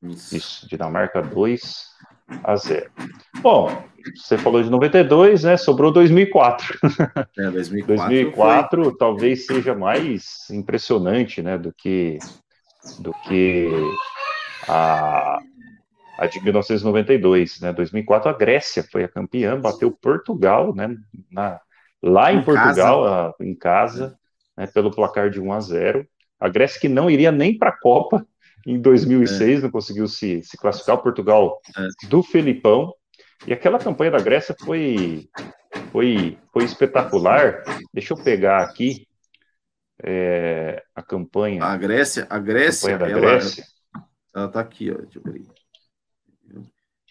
Isso, Isso Dinamarca 2 a 0. Bom, você falou de 92, né? Sobrou 2004. É, 2004, 2004 foi... talvez seja mais impressionante, né, do que do que a a de 1992, né? 2004 a Grécia foi a campeã, bateu Portugal, né? Na, lá em, em Portugal, casa. A, em casa, né? pelo placar de 1 a 0. A Grécia que não iria nem para a Copa em 2006, é. não conseguiu se, se classificar. O Portugal é. do Felipão. E aquela campanha da Grécia foi foi foi espetacular. Deixa eu pegar aqui é, a campanha. A Grécia, a Grécia, a da ela, Grécia. Ela tá aqui, ó. Deixa eu ver.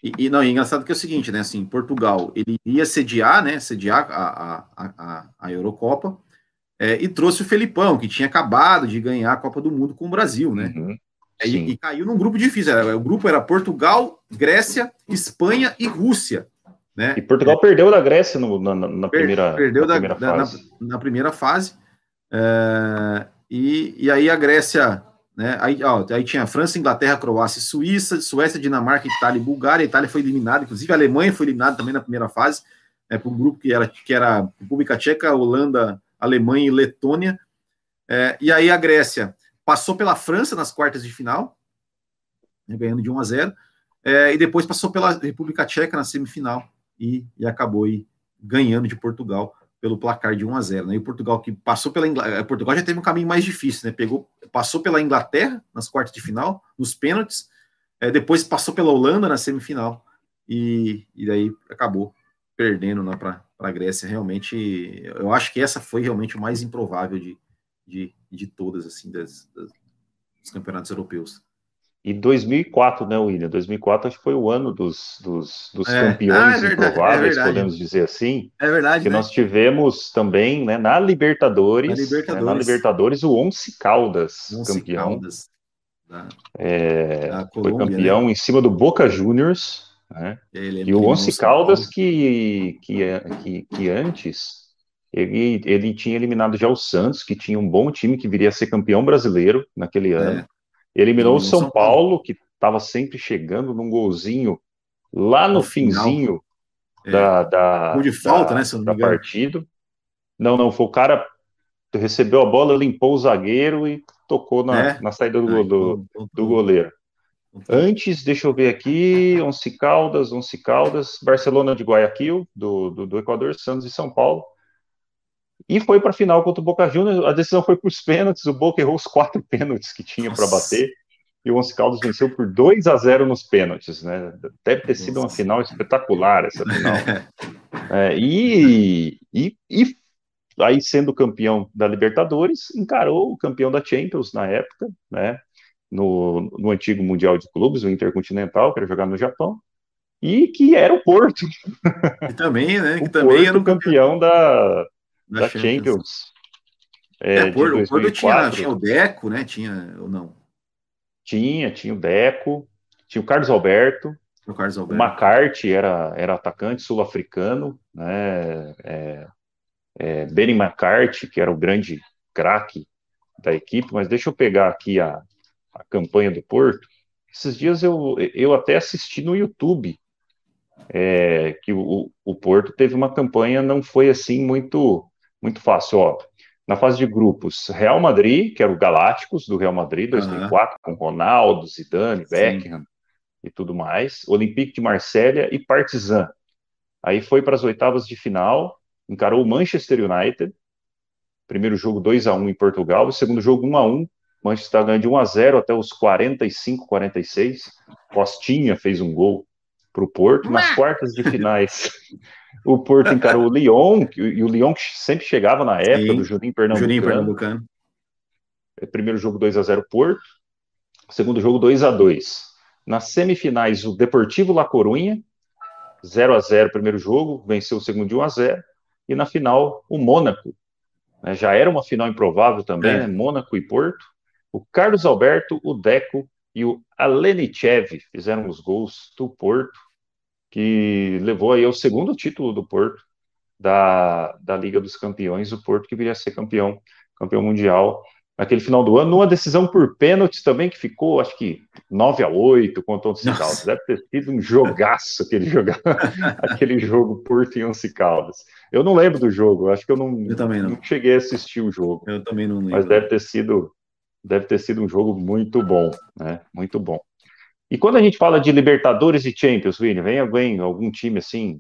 E, e, não, é engraçado que é o seguinte, né? Assim, Portugal ele ia sediar, né? Sediar a, a, a, a Eurocopa é, e trouxe o Felipão, que tinha acabado de ganhar a Copa do Mundo com o Brasil, né? Uhum, e, e, caiu num grupo difícil. Era, o grupo era Portugal, Grécia, Espanha e Rússia. Né? E Portugal é, perdeu da Grécia no, na, na, primeira, perdeu na primeira da, fase. Na, na primeira fase. É, e, e aí a Grécia né? Aí, ó, aí tinha França, Inglaterra, Croácia, Suíça, Suécia, Dinamarca, Itália e Bulgária. A Itália foi eliminada, inclusive a Alemanha foi eliminada também na primeira fase, né, para um grupo que era, que era República Tcheca, Holanda, Alemanha e Letônia. É, e aí a Grécia passou pela França nas quartas de final, né, ganhando de 1 a 0, é, e depois passou pela República Tcheca na semifinal e, e acabou aí ganhando de Portugal pelo placar de 1 a 0, né? E Portugal que passou pela Inglaterra, Portugal já teve um caminho mais difícil, né? Pegou, passou pela Inglaterra nas quartas de final, nos pênaltis, é, depois passou pela Holanda na semifinal e, e daí acabou perdendo né, para a Grécia. Realmente, eu acho que essa foi realmente o mais improvável de, de, de todas assim das, das dos campeonatos europeus. E 2004, né, William? 2004 acho que foi o ano dos, dos, dos é. campeões ah, é verdade, improváveis, é podemos dizer assim. É verdade. Que né? nós tivemos também, né, na Libertadores, na Libertadores, né, na Libertadores o Once Caldas, Once campeão. Caldas. Da, é, da Colômbia, foi campeão né? em cima do Boca Juniors, né? e o Once Caldas que, que, que, que antes ele, ele tinha eliminado já o Santos, que tinha um bom time que viria a ser campeão brasileiro naquele ano. Eliminou o São, São Paulo, Paulo, que estava sempre chegando num golzinho lá no, no finzinho é. da, da, de falta, da, né, da partida. Não, não, foi o cara recebeu a bola, limpou o zagueiro e tocou na, é? na saída do, do, do, goleiro. Antes, deixa eu ver aqui, Once Caldas, Once Caldas, Barcelona de Guayaquil, do, do, do Equador, Santos e São Paulo. E foi para a final contra o Boca Juniors. A decisão foi para os pênaltis. O Boca errou os quatro pênaltis que tinha para bater. E o Once Caldas venceu por 2 a 0 nos pênaltis. Né? Deve ter sido uma final espetacular essa final. é, e, e, e, aí sendo campeão da Libertadores, encarou o campeão da Champions na época, né? No, no antigo Mundial de Clubes, o Intercontinental, que era jogar no Japão, e que era o Porto. E também, né? Que o também Porto, era o campeão, campeão da, da, da Champions. Champions. É, é Porto, o Porto tinha, tinha o Deco, né? Tinha ou não? Tinha, tinha o Deco, tinha o Carlos Alberto, o, Carlos Alberto. o McCarthy era, era atacante sul-africano, né? É, é, Benny McCarthy, que era o grande craque da equipe, mas deixa eu pegar aqui a, a campanha do Porto. Esses dias eu, eu até assisti no YouTube é, que o, o Porto teve uma campanha, não foi assim muito, muito fácil. Ó, na fase de grupos, Real Madrid, que era o Galácticos do Real Madrid, 2004, uhum. com Ronaldo, Zidane, Beckham Sim. e tudo mais, Olympique de Marselha e Partizan. Aí foi para as oitavas de final, encarou o Manchester United, primeiro jogo 2 a 1 em Portugal, o segundo jogo 1 a 1 Manchester ganhando de 1 a 0 até os 45, 46. Costinha fez um gol para o Porto. Nas quartas de finais, o Porto encarou o Lyon, e o Lyon que sempre chegava na época Sim, do Juninho Pernambucano. Juninho Pernambucano. É, primeiro jogo 2 a 0 Porto, segundo jogo 2 a 2 Nas semifinais, o Deportivo La Corunha, 0 a 0 primeiro jogo, venceu o segundo de 1 a 0 e na final, o Mônaco. Né, já era uma final improvável também, é. né, Mônaco e Porto. O Carlos Alberto, o Deco e o Alenichev fizeram os gols do Porto que levou aí ao segundo título do Porto da, da Liga dos Campeões, o Porto que viria a ser campeão, campeão mundial naquele final do ano, numa decisão por pênaltis também, que ficou, acho que 9 a 8 contra o Once Caldas. Deve ter sido um jogaço aquele, joga... aquele jogo Porto e Once Caldas. Eu não lembro do jogo, acho que eu não, eu também não. não cheguei a assistir o jogo. Eu também não lembro. Mas deve ter sido, deve ter sido um jogo muito bom, né? Muito bom. E quando a gente fala de Libertadores e Champions, Vini, vem alguém, algum time assim,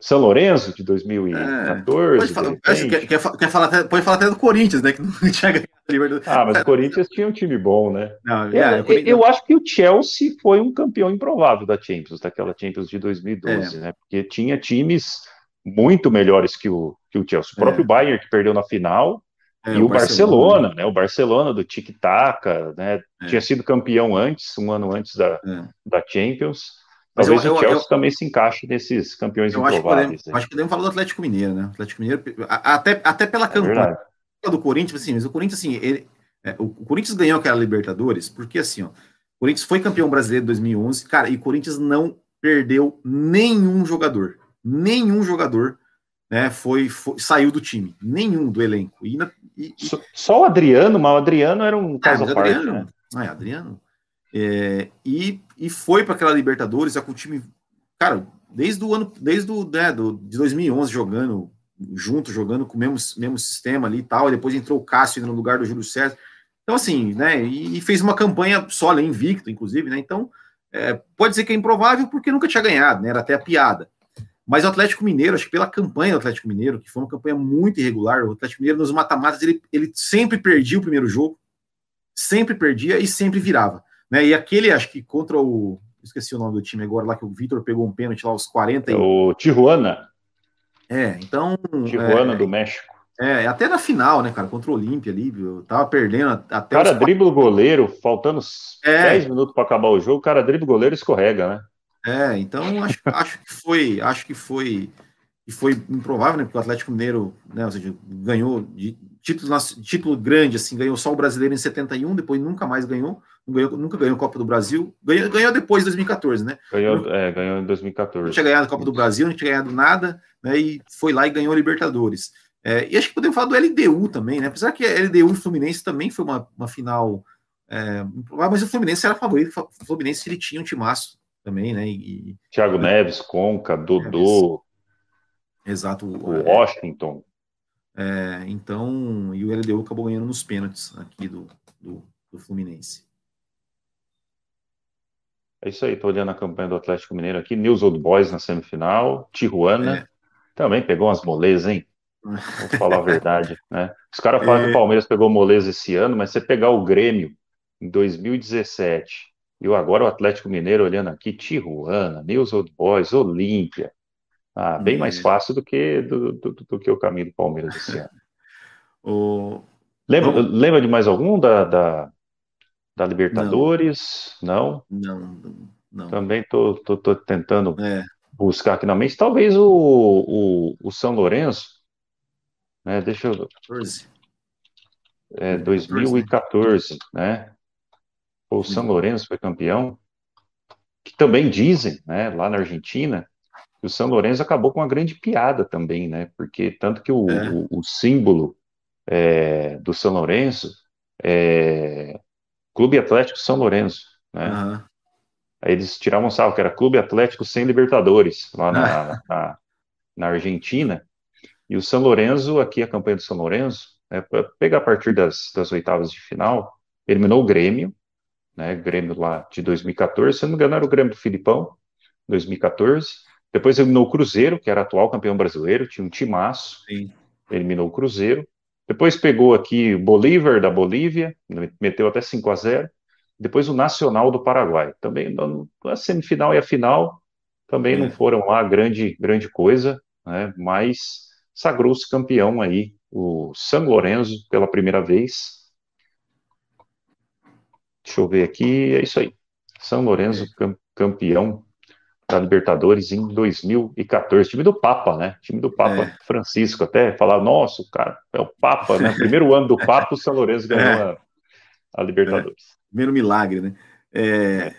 São Lourenço de 2014? É, pode, falar, quer, quer, quer falar até, pode falar até do Corinthians, né? Que não tinha ganhado a Libertadores. Ah, mas o Corinthians tinha um time bom, né? Não, é, eu, eu, acho que o Chelsea foi um campeão improvável da Champions, daquela Champions de 2012, é. né? Porque tinha times muito melhores que o, que o Chelsea. O próprio é. Bayern, que perdeu na final, é, e o, o Barcelona, Barcelona, né? O Barcelona do Tic Tac, né? É. Tinha sido campeão antes, um ano antes da, é. da Champions. Talvez eu, o Chelsea eu, também se encaixe nesses campeões eu improváveis. Acho que, podemos, acho que podemos falar do Atlético Mineiro, né? O Atlético Mineiro, até, até pela é campanha do Corinthians, assim, mas o Corinthians, assim, ele, é, o Corinthians ganhou aquela Libertadores, porque assim, ó, o Corinthians foi campeão brasileiro em 2011, cara, e o Corinthians não perdeu nenhum jogador, nenhum jogador né, foi, foi, saiu do time, nenhum do elenco. E, e, só, só, o Adriano, mas o Adriano era um caso à parte. Adriano, né? Ah, é, Adriano. É, e, e foi para aquela Libertadores, é com o time, cara, desde o ano, desde o, né, do, de 2011 jogando junto, jogando com o mesmo, mesmo sistema ali e tal, e depois entrou o Cássio no lugar do Júlio César. Então, assim, né, e, e fez uma campanha só, invicto, inclusive, né, então, é, pode ser que é improvável porque nunca tinha ganhado, né, era até a piada. Mas o Atlético Mineiro, acho que pela campanha do Atlético Mineiro, que foi uma campanha muito irregular, o Atlético Mineiro nos mata-matas, ele, ele sempre perdia o primeiro jogo, sempre perdia e sempre virava. Né? E aquele, acho que contra o. Esqueci o nome do time agora, lá que o Vitor pegou um pênalti lá aos 40. E... É o Tijuana. É, então. Tijuana é, do México. É, até na final, né, cara, contra o Olímpia ali, eu tava perdendo até. Cara, os... dribla o goleiro, faltando é. 10 minutos para acabar o jogo, o cara dribla o goleiro escorrega, né? É, então acho, acho que foi, acho que foi, e foi improvável, né? Porque o Atlético Mineiro, né, ou seja, ganhou de título, título grande, assim, ganhou só o brasileiro em 71, depois nunca mais ganhou, ganhou nunca ganhou a Copa do Brasil, ganhou, ganhou depois de 2014, né? Ganhou, é, ganhou em 2014. Não tinha ganhado a Copa do Brasil, não tinha ganhado nada, né? E foi lá e ganhou a Libertadores. É, e acho que podemos falar do LDU também, né? Apesar que a LDU e Fluminense também foi uma, uma final. É, mas o Fluminense era favorito, o Fluminense ele tinha um timaço também, né? E, Thiago Neves, Conca, Dodô. Exato. O é, Washington. É, então, e o LDU acabou ganhando nos pênaltis aqui do, do, do Fluminense. É isso aí, tô olhando a campanha do Atlético Mineiro aqui. News Old Boys na semifinal. Tijuana é. também pegou umas molezas, hein? Vou falar a verdade, né? Os caras falam é. que o Palmeiras pegou moleza esse ano, mas você pegar o Grêmio em 2017 e agora o Atlético Mineiro olhando aqui, Tijuana, News Old Boys, Olímpia. Ah, bem mais fácil do que do, do, do que o caminho do Palmeiras esse ano. o... lembra, lembra de mais algum da, da, da Libertadores? Não. Não? não, não. Também tô, tô, tô tentando é. buscar aqui na mente. Talvez o, o, o São Lourenço, né? Deixa eu. 14. É, 2014, né? O São Lourenço foi campeão. Que também dizem, né, lá na Argentina, que o São Lourenço acabou com uma grande piada também, né? Porque tanto que o, É. o, o símbolo é, do São Lourenço é Clube Atlético São Lourenço, né? Aham. Aí eles tiravam sarro, que era Clube Atlético sem Libertadores, lá na, na, na Argentina. E o São Lourenço, aqui a campanha do São Lourenço, né, para pegar a partir das, das oitavas de final, eliminou o Grêmio, né, Grêmio lá de 2014, se não me engano era o Grêmio do Filipão, 2014. Depois eliminou o Cruzeiro, que era atual campeão brasileiro, tinha um timaço, Sim. eliminou o Cruzeiro. Depois pegou aqui o Bolívar da Bolívia, meteu até 5 a 0 Depois o Nacional do Paraguai. Também a semifinal e a final também É. não foram lá grande, grande coisa, né? mas sagrou-se campeão aí, o São Lourenço pela primeira vez. Deixa eu ver aqui, é isso aí. São Lourenço cam- campeão da Libertadores em 2014. Time do Papa, né? Time do Papa É. Francisco. Até falar, nossa, cara é o Papa, né? Primeiro ano do Papa, o São Lourenço ganhou É. a, a Libertadores. Primeiro milagre, né? É,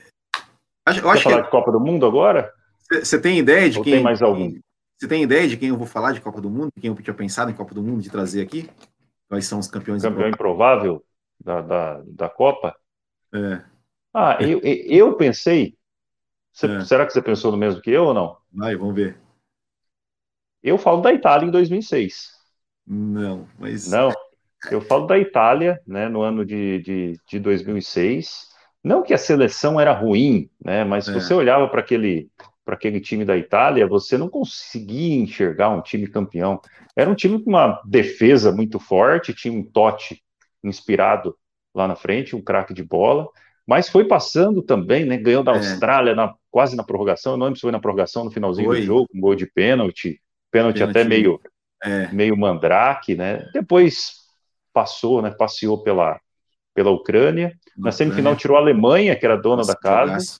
acho- eu Quer acho falar que de Copa do Mundo agora? você tem ideia de Ou quem. tem mais algum? Você tem ideia de quem eu vou falar de Copa do Mundo? Quem eu tinha pensado em Copa do Mundo de trazer aqui? Quais são os campeões? Campeão improvável da, da, da Copa? É, Ah, eu, eu pensei. Você- É. Será que você pensou no mesmo que eu ou não? vai, vamos ver. Eu falo da Itália em 2006. Não, mas. Não, eu falo da Itália, né, no ano de, de, de 2006. Não que a seleção era ruim, né, mas se É. você olhava para aquele, aquele time da Itália, você não conseguia enxergar um time campeão. Era um time com uma defesa muito forte, tinha um Totti inspirado lá na frente, um craque de bola, mas foi passando também, né, ganhou da É. Austrália na, quase na prorrogação, eu não lembro se foi na prorrogação, no finalzinho Foi. do jogo, um gol de pênalti, pênalti Pênalti. até meio É, meio mandrake, né? Depois passou, né? Passeou pela, pela Ucrânia. Na semifinal é. tirou a Alemanha, que era dona Nossa, da casa. jogaço.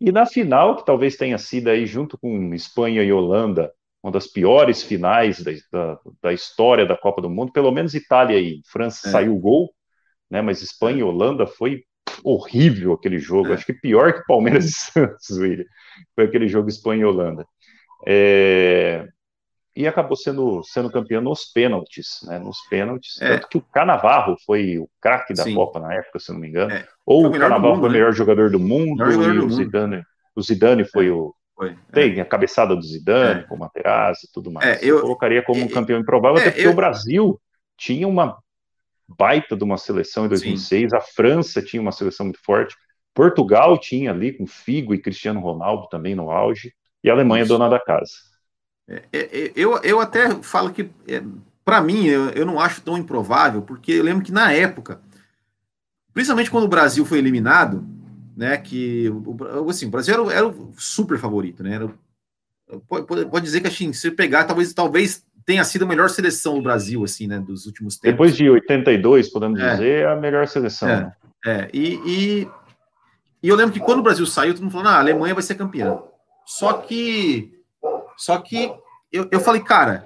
E na final, que talvez tenha sido aí, junto com Espanha e Holanda, uma das piores finais da, da, da história da Copa do Mundo, pelo menos Itália e França É. saiu o gol, né? Mas Espanha e Holanda foi horrível aquele jogo. É. Acho que pior que Palmeiras e Santos, William. Foi aquele jogo Espanha e Holanda. É, E acabou sendo, sendo campeão nos pênaltis, né? Nos pênaltis. É. Tanto que o Canavarro foi o craque da Sim. Copa na época, se não me engano. É. Ou Foi o o Canavarro mundo, foi o né? melhor jogador do mundo, jogador e do o mundo. Zidane, o Zidane foi o. Foi. Tem a cabeçada do Zidane, É. com o Materazzi e tudo mais. É, eu, eu- colocaria como um é, campeão improvável, é, até porque eu- o Brasil tinha uma baita de uma seleção em 2006, a França tinha uma seleção muito forte, Portugal tinha ali com Figo e Cristiano Ronaldo também no auge, e a Alemanha Isso. dona da casa. É, é, eu, eu até falo que, é, para mim, eu, eu não acho tão improvável, porque eu lembro que na época, principalmente quando o Brasil foi eliminado, né, que assim, o Brasil era, o- era o super favorito, né? Era pode- pode dizer que assim, se pegar, talvez, talvez tenha sido a melhor seleção do Brasil, assim, né, dos últimos tempos. Depois de 82, podemos É. dizer, é a melhor seleção. É. É, e, e, e eu lembro que quando o Brasil saiu, todo mundo falou, ah, a Alemanha vai ser campeã. Só que, só que eu, eu falei, cara,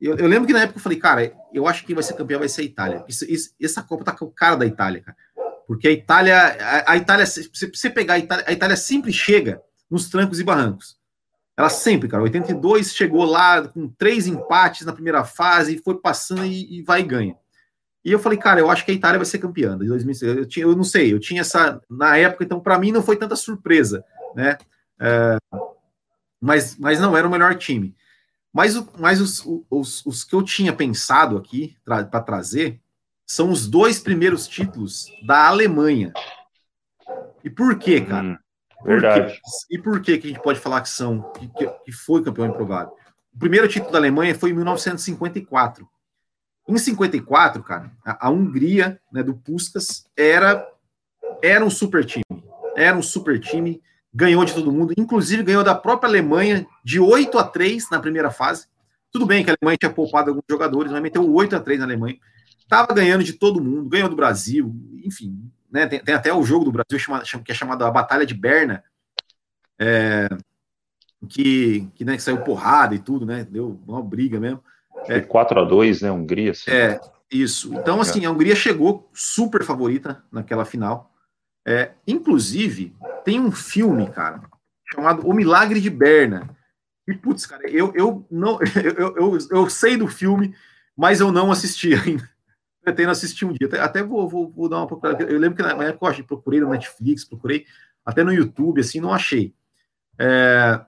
eu, eu lembro que na época eu falei, cara, eu acho que vai ser campeã, vai ser a Itália. Isso, isso- essa Copa tá com o cara da Itália, cara. Porque a Itália, a, a Itália, se você pegar a Itália, a Itália sempre chega nos trancos e barrancos. Ela sempre, cara. 82 chegou lá com três empates na primeira fase, foi passando e, e vai e ganha. E eu falei, cara, eu acho que a Itália vai ser campeã de 2006. Eu, tinha, eu não sei, eu tinha essa na época, então para mim não foi tanta surpresa, né? É, mas, mas não era o melhor time. Mas, o, mas os, os, os que eu tinha pensado aqui para trazer são os dois primeiros títulos da Alemanha. E por quê, cara? Verdade. E por que que a gente pode falar que são que, que- que foi campeão improvável? O primeiro título da Alemanha foi em 1954. Em 54, cara, a, a Hungria, né, do Puskas, era era um super time. Era um super time ganhou de todo mundo, inclusive ganhou da própria Alemanha de 8 a 3 na primeira fase. Tudo bem que a Alemanha tinha poupado alguns jogadores, mas meteu 8 a 3 na Alemanha. Estava ganhando de todo mundo, ganhou do Brasil, enfim. Né, tem, tem, até o jogo do Brasil chamado, que é chamado a Batalha de Berna, é, que, que, né, que saiu porrada e tudo, né? Deu uma briga mesmo. É, 4 a 2 né? Hungria. Assim. É, isso. Então, assim, a Hungria chegou super favorita naquela final. É, inclusive, tem um filme, cara, chamado O Milagre de Berna. E, putz, cara, eu, eu não. Eu, eu, eu sei do filme, mas eu não assisti ainda. Pretendo assistir um dia. Até, até vou, vou, vou, dar uma procurada. Eu lembro que na época eu procurei no Netflix, procurei até no YouTube, assim, não achei. É,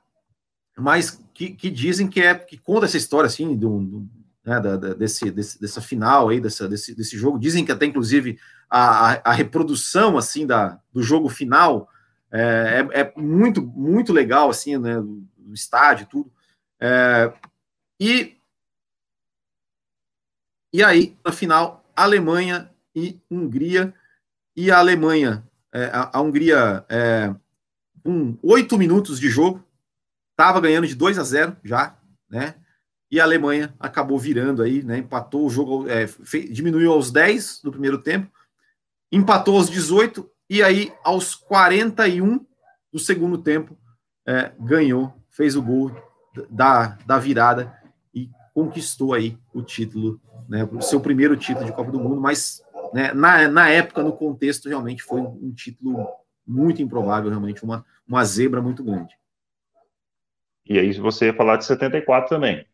mas que, que, dizem que é que conta essa história assim do, do né, da, da, desse, desse, dessa final aí dessa, desse, desse jogo dizem que até inclusive a, a reprodução assim da, do jogo final é, é, é muito muito legal assim né do, estádio tudo é, e e aí na final Alemanha e Hungria e a Alemanha é, a, a, Hungria é, com oito minutos de jogo estava ganhando de 2 a 0 já, né? E a Alemanha acabou virando aí, né? Empatou o jogo, é, fez, diminuiu aos 10 do primeiro tempo, empatou aos 18 e aí aos 41 do segundo tempo é, ganhou, fez o gol da, da virada e conquistou aí o título, né? O seu primeiro título de Copa do Mundo, mas né, na, na época, no contexto, realmente foi um título muito improvável, realmente uma, uma zebra muito grande. E aí você ia falar de 74 também.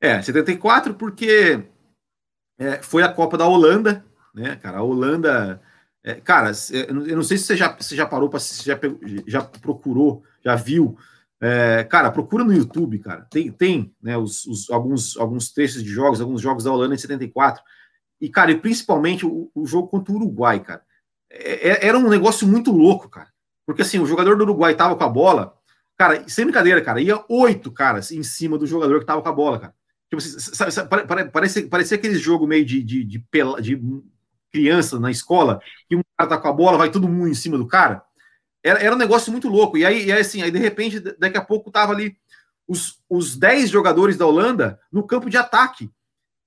É, 74 porque é, foi a Copa da Holanda, né, cara? A Holanda. É, cara, eu não sei se você já, você já parou para já, já procurou, já viu. É, cara, procura no YouTube, cara. Tem, tem né, os, os, alguns, alguns trechos de jogos, alguns jogos da Holanda em 74. E, cara, e principalmente o, o jogo contra o Uruguai, cara. É, é era um negócio muito louco, cara. Porque assim, o jogador do Uruguai tava com a bola, Cara, sem brincadeira, cara, ia oito caras em cima do jogador que tava com a bola, cara. Tipo, sabe, sabe, parece, parecia aquele jogo meio de, de, de, de criança na escola, que um cara tá com a bola, vai todo mundo em cima do cara. Era, era um negócio muito louco. E aí, e aí, assim, aí de repente, daqui a pouco tava ali os, os 10 jogadores da Holanda no campo de ataque.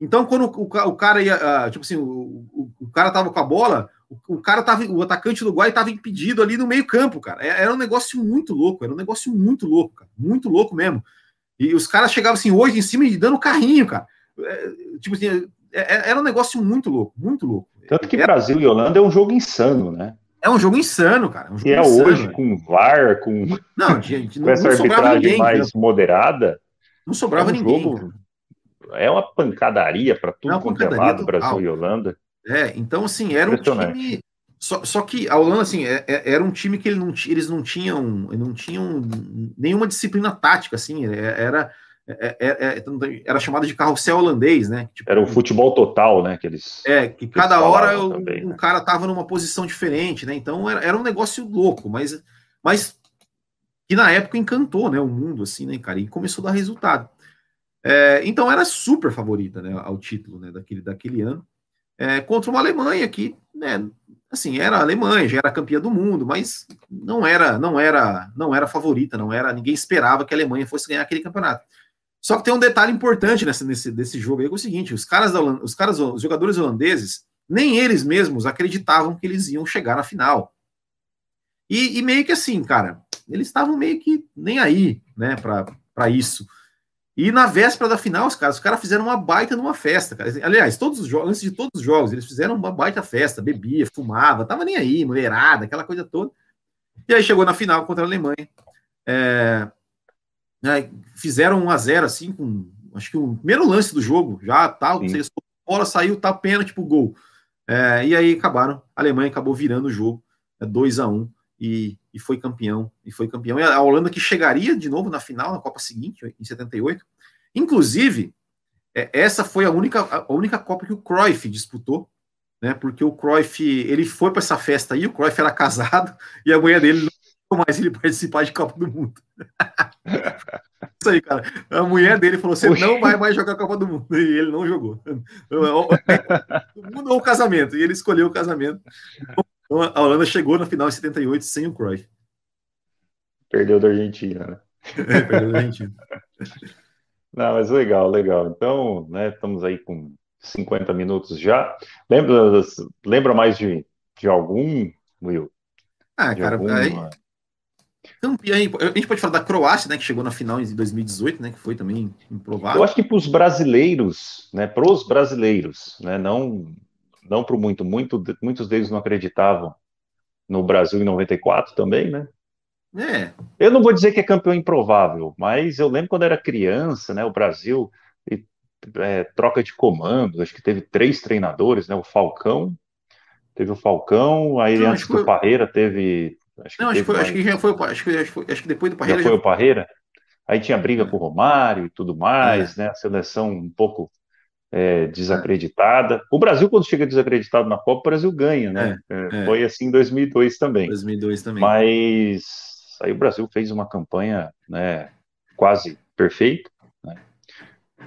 Então, quando o, o, cara ia, uh, tipo assim, o, o, o, cara tava com a bola, o, cara tava, o atacante do Uruguai estava impedido ali no meio-campo, cara. É, era um negócio muito louco, era um negócio muito louco, cara. Muito louco mesmo. E os caras chegavam assim, hoje em cima e dando carrinho, cara. É, tipo assim, é, era um negócio muito louco, muito louco. Tanto que era... Brasil e Holanda é um jogo insano, né? É um jogo insano, cara. É um e é insano, hoje, com VAR, com, não, gente, com essa arbitragem ninguém, mais cara. moderada. Não sobrava é um ninguém. Jogo, é uma pancadaria para tudo é quanto é lado, Brasil e Holanda. É, então assim, era um time. Só, só que a Holanda, assim, é, é, era um time que ele não, eles não tinham, não tinham nenhuma disciplina tática, assim, é, era, é, era chamado de carrossel holandês, né? Tipo, era o futebol total, né? Que eles, é, que cada hora o, também, um né? cara tava numa posição diferente, né? Então era, era um negócio louco, mas, mas que na época encantou, né? O mundo, assim, né, cara? E começou a dar resultado. É, então era super favorita, né? Ao título, né? Daquele, daquele ano é, contra uma Alemanha que, né, assim, era Alemanha, já era campeã do mundo, mas não era, não era, não era favorita, não era, ninguém esperava que a Alemanha fosse ganhar aquele campeonato. Só que tem um detalhe importante nessa, nesse desse jogo aí, que é o seguinte, os caras, os caras, os jogadores holandeses, nem eles mesmos acreditavam que eles iam chegar na final. E, e meio que assim, cara, eles estavam meio que nem aí, né, para isso. E na véspera da final, os caras, os caras fizeram uma baita numa festa, cara. Aliás, todos os jogos, antes de todos os jogos, eles fizeram uma baita festa, bebia, fumava, tava nem aí, mulherada, aquela coisa toda. E aí chegou na final contra a Alemanha. É, né, fizeram 1 a 0 assim, com acho que o primeiro lance do jogo, já tal, tá, a bola saiu, tá pênalti pro gol. É, e aí acabaram, a Alemanha acabou virando o jogo, é 2 a 1 e, e foi campeão. E foi campeão. E a Holanda que chegaria de novo na final, na Copa seguinte, em 78. Inclusive, é, essa foi a única, a única Copa que o Cruyff disputou, né? Porque o Cruyff, ele foi para essa festa aí, o Cruyff era casado, e a mulher dele não mais ele participar de Copa do Mundo. Isso aí, cara. A mulher dele falou: você não vai mais jogar Copa do Mundo. E ele não jogou. O mundo ou o casamento. E ele escolheu o casamento. Então, a Holanda chegou na final em 78 sem o Cruyff. Perdeu da Argentina, né? É, perdeu da Argentina. Não, mas legal, legal. Então, né, estamos aí com 50 minutos já. Lembra, lembra mais de, de algum, Will? Ah, de cara, alguma... aí, campeão, a gente pode falar da Croácia, né, que chegou na final em 2018, né, que foi também improvável. Eu acho que para os brasileiros, né, para os brasileiros, né, não, não para muito, muito, muitos deles não acreditavam no Brasil em 94 também, né? É. Eu não vou dizer que é campeão improvável, mas eu lembro quando era criança, né, o Brasil é, troca de comando, acho que teve três treinadores, né, o Falcão, teve o Falcão, aí não, antes do. Parreira teve Acho não, acho, foi, acho, que já foi, acho que, acho, acho que depois do Parreira. Já foi já... o Parreira? Aí tinha briga é. com o Romário e tudo mais, é. né? A seleção um pouco é, desacreditada. O Brasil, quando chega desacreditado na Copa, o Brasil ganha, né? É, é, é. Foi assim em 2002 também. 2002 também. Mas aí o Brasil fez uma campanha, né? Quase perfeita. Né?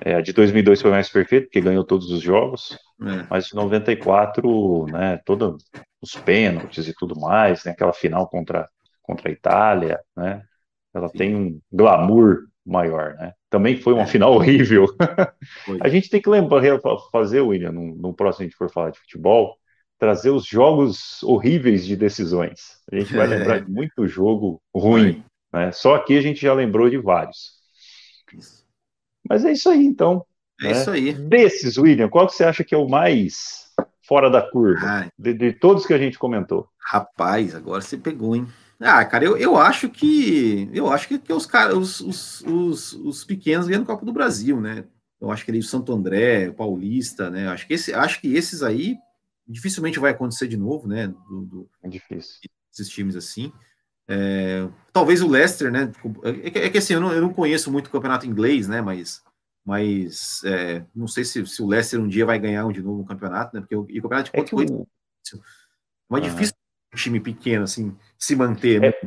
É, a de 2002 foi mais perfeita, porque ganhou todos os jogos. Mas de 94, né? Toda os pênaltis e tudo mais, né? Aquela final contra, contra a Itália, né? Ela tem um glamour maior, né? Também foi uma é. final horrível. a gente tem que lembrar, fazer, William, no, no próximo a gente for falar de futebol, trazer os jogos horríveis de decisões. A gente vai é. lembrar de muito jogo ruim, né? Só aqui a gente já lembrou de vários. Mas é isso aí, então. É né? isso aí. Desses, William, qual que você acha que é o mais fora da curva, de, de, todos que a gente comentou? Rapaz, agora você pegou, hein? Ah, cara, eu, eu acho que eu acho que, que os caras, os, os, os, os, pequenos ganham Copa do Brasil, né? Eu acho que ele o Santo André, o Paulista, né? Acho que esse, acho que esses aí dificilmente vai acontecer de novo, né? Do, do é difícil. Esses times assim. É, talvez o Leicester, né? É, é que assim, eu não, eu não conheço muito o campeonato inglês, né? Mas mas é, não sei se, se, o Leicester um dia vai ganhar um de novo um campeonato, né? Porque o, o campeonato de pontos é corridos é ah. difícil um time pequeno assim se manter. É,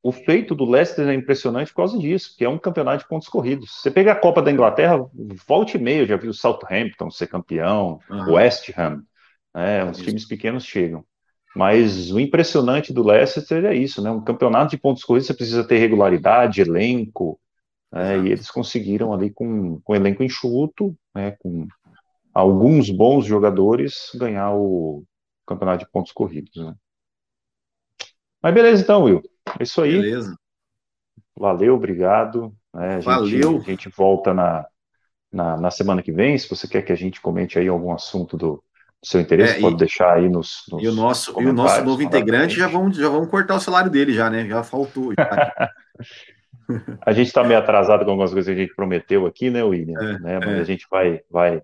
o feito do Leicester é impressionante por causa disso, que é um campeonato de pontos corridos. Você pega a Copa da Inglaterra, volte e meio, já viu o Southampton ser campeão, o West Ham, né? Os times pequenos chegam. Mas o impressionante do Leicester é isso, né? Um campeonato de pontos corridos você precisa ter regularidade, elenco, é, e eles conseguiram ali com, com elenco enxuto, né, com alguns bons jogadores, ganhar o campeonato de pontos corridos. Né? Mas beleza então, Will. É isso aí. Beleza. Valeu, obrigado. É, a gente, Valeu. A gente volta na, na, na, semana que vem. Se você quer que a gente comente aí algum assunto do, do seu interesse, é, pode e, deixar aí nos, nos E o nosso, e o nosso novo integrante já vamos, já vamos cortar o salário dele já, né? Já faltou. Já. A gente está meio atrasado com algumas coisas que a gente prometeu aqui, né, William? É, né? Mas é. a gente vai, vai,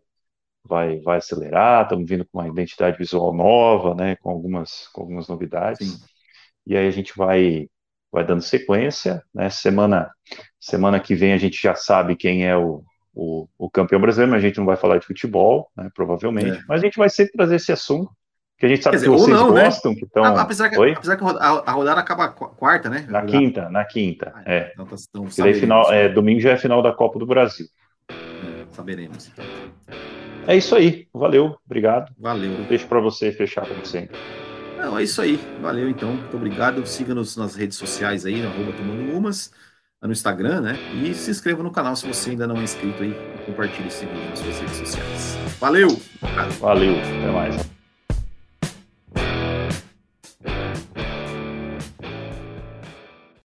vai, vai acelerar. Estamos vindo com uma identidade visual nova, né? Com algumas, com algumas novidades. Sim. E aí a gente vai, vai dando sequência. Né? Semana, semana que vem a gente já sabe quem é o, o, o campeão brasileiro, mas a gente não vai falar de futebol, né? Provavelmente. É. Mas a gente vai sempre trazer esse assunto que a gente sabe dizer, que vocês não, né? gostam, né? que estão. Apesar que, apesar que a rodada acaba quarta, né? Na quinta, na quinta. Ah, é. Então, tá, então, daí, final, é, domingo já é final da Copa do Brasil. É, saberemos. É isso aí. Valeu, obrigado. Valeu. Eu deixo para você fechar como sempre. Não, é isso aí. Valeu, então. Muito obrigado. Siga-nos nas redes sociais aí, no arroba Tomando Umas, no Instagram, né? E se inscreva no canal se você ainda não é inscrito aí. Compartilhe esse vídeo nas suas redes sociais. Valeu! Valeu, até mais.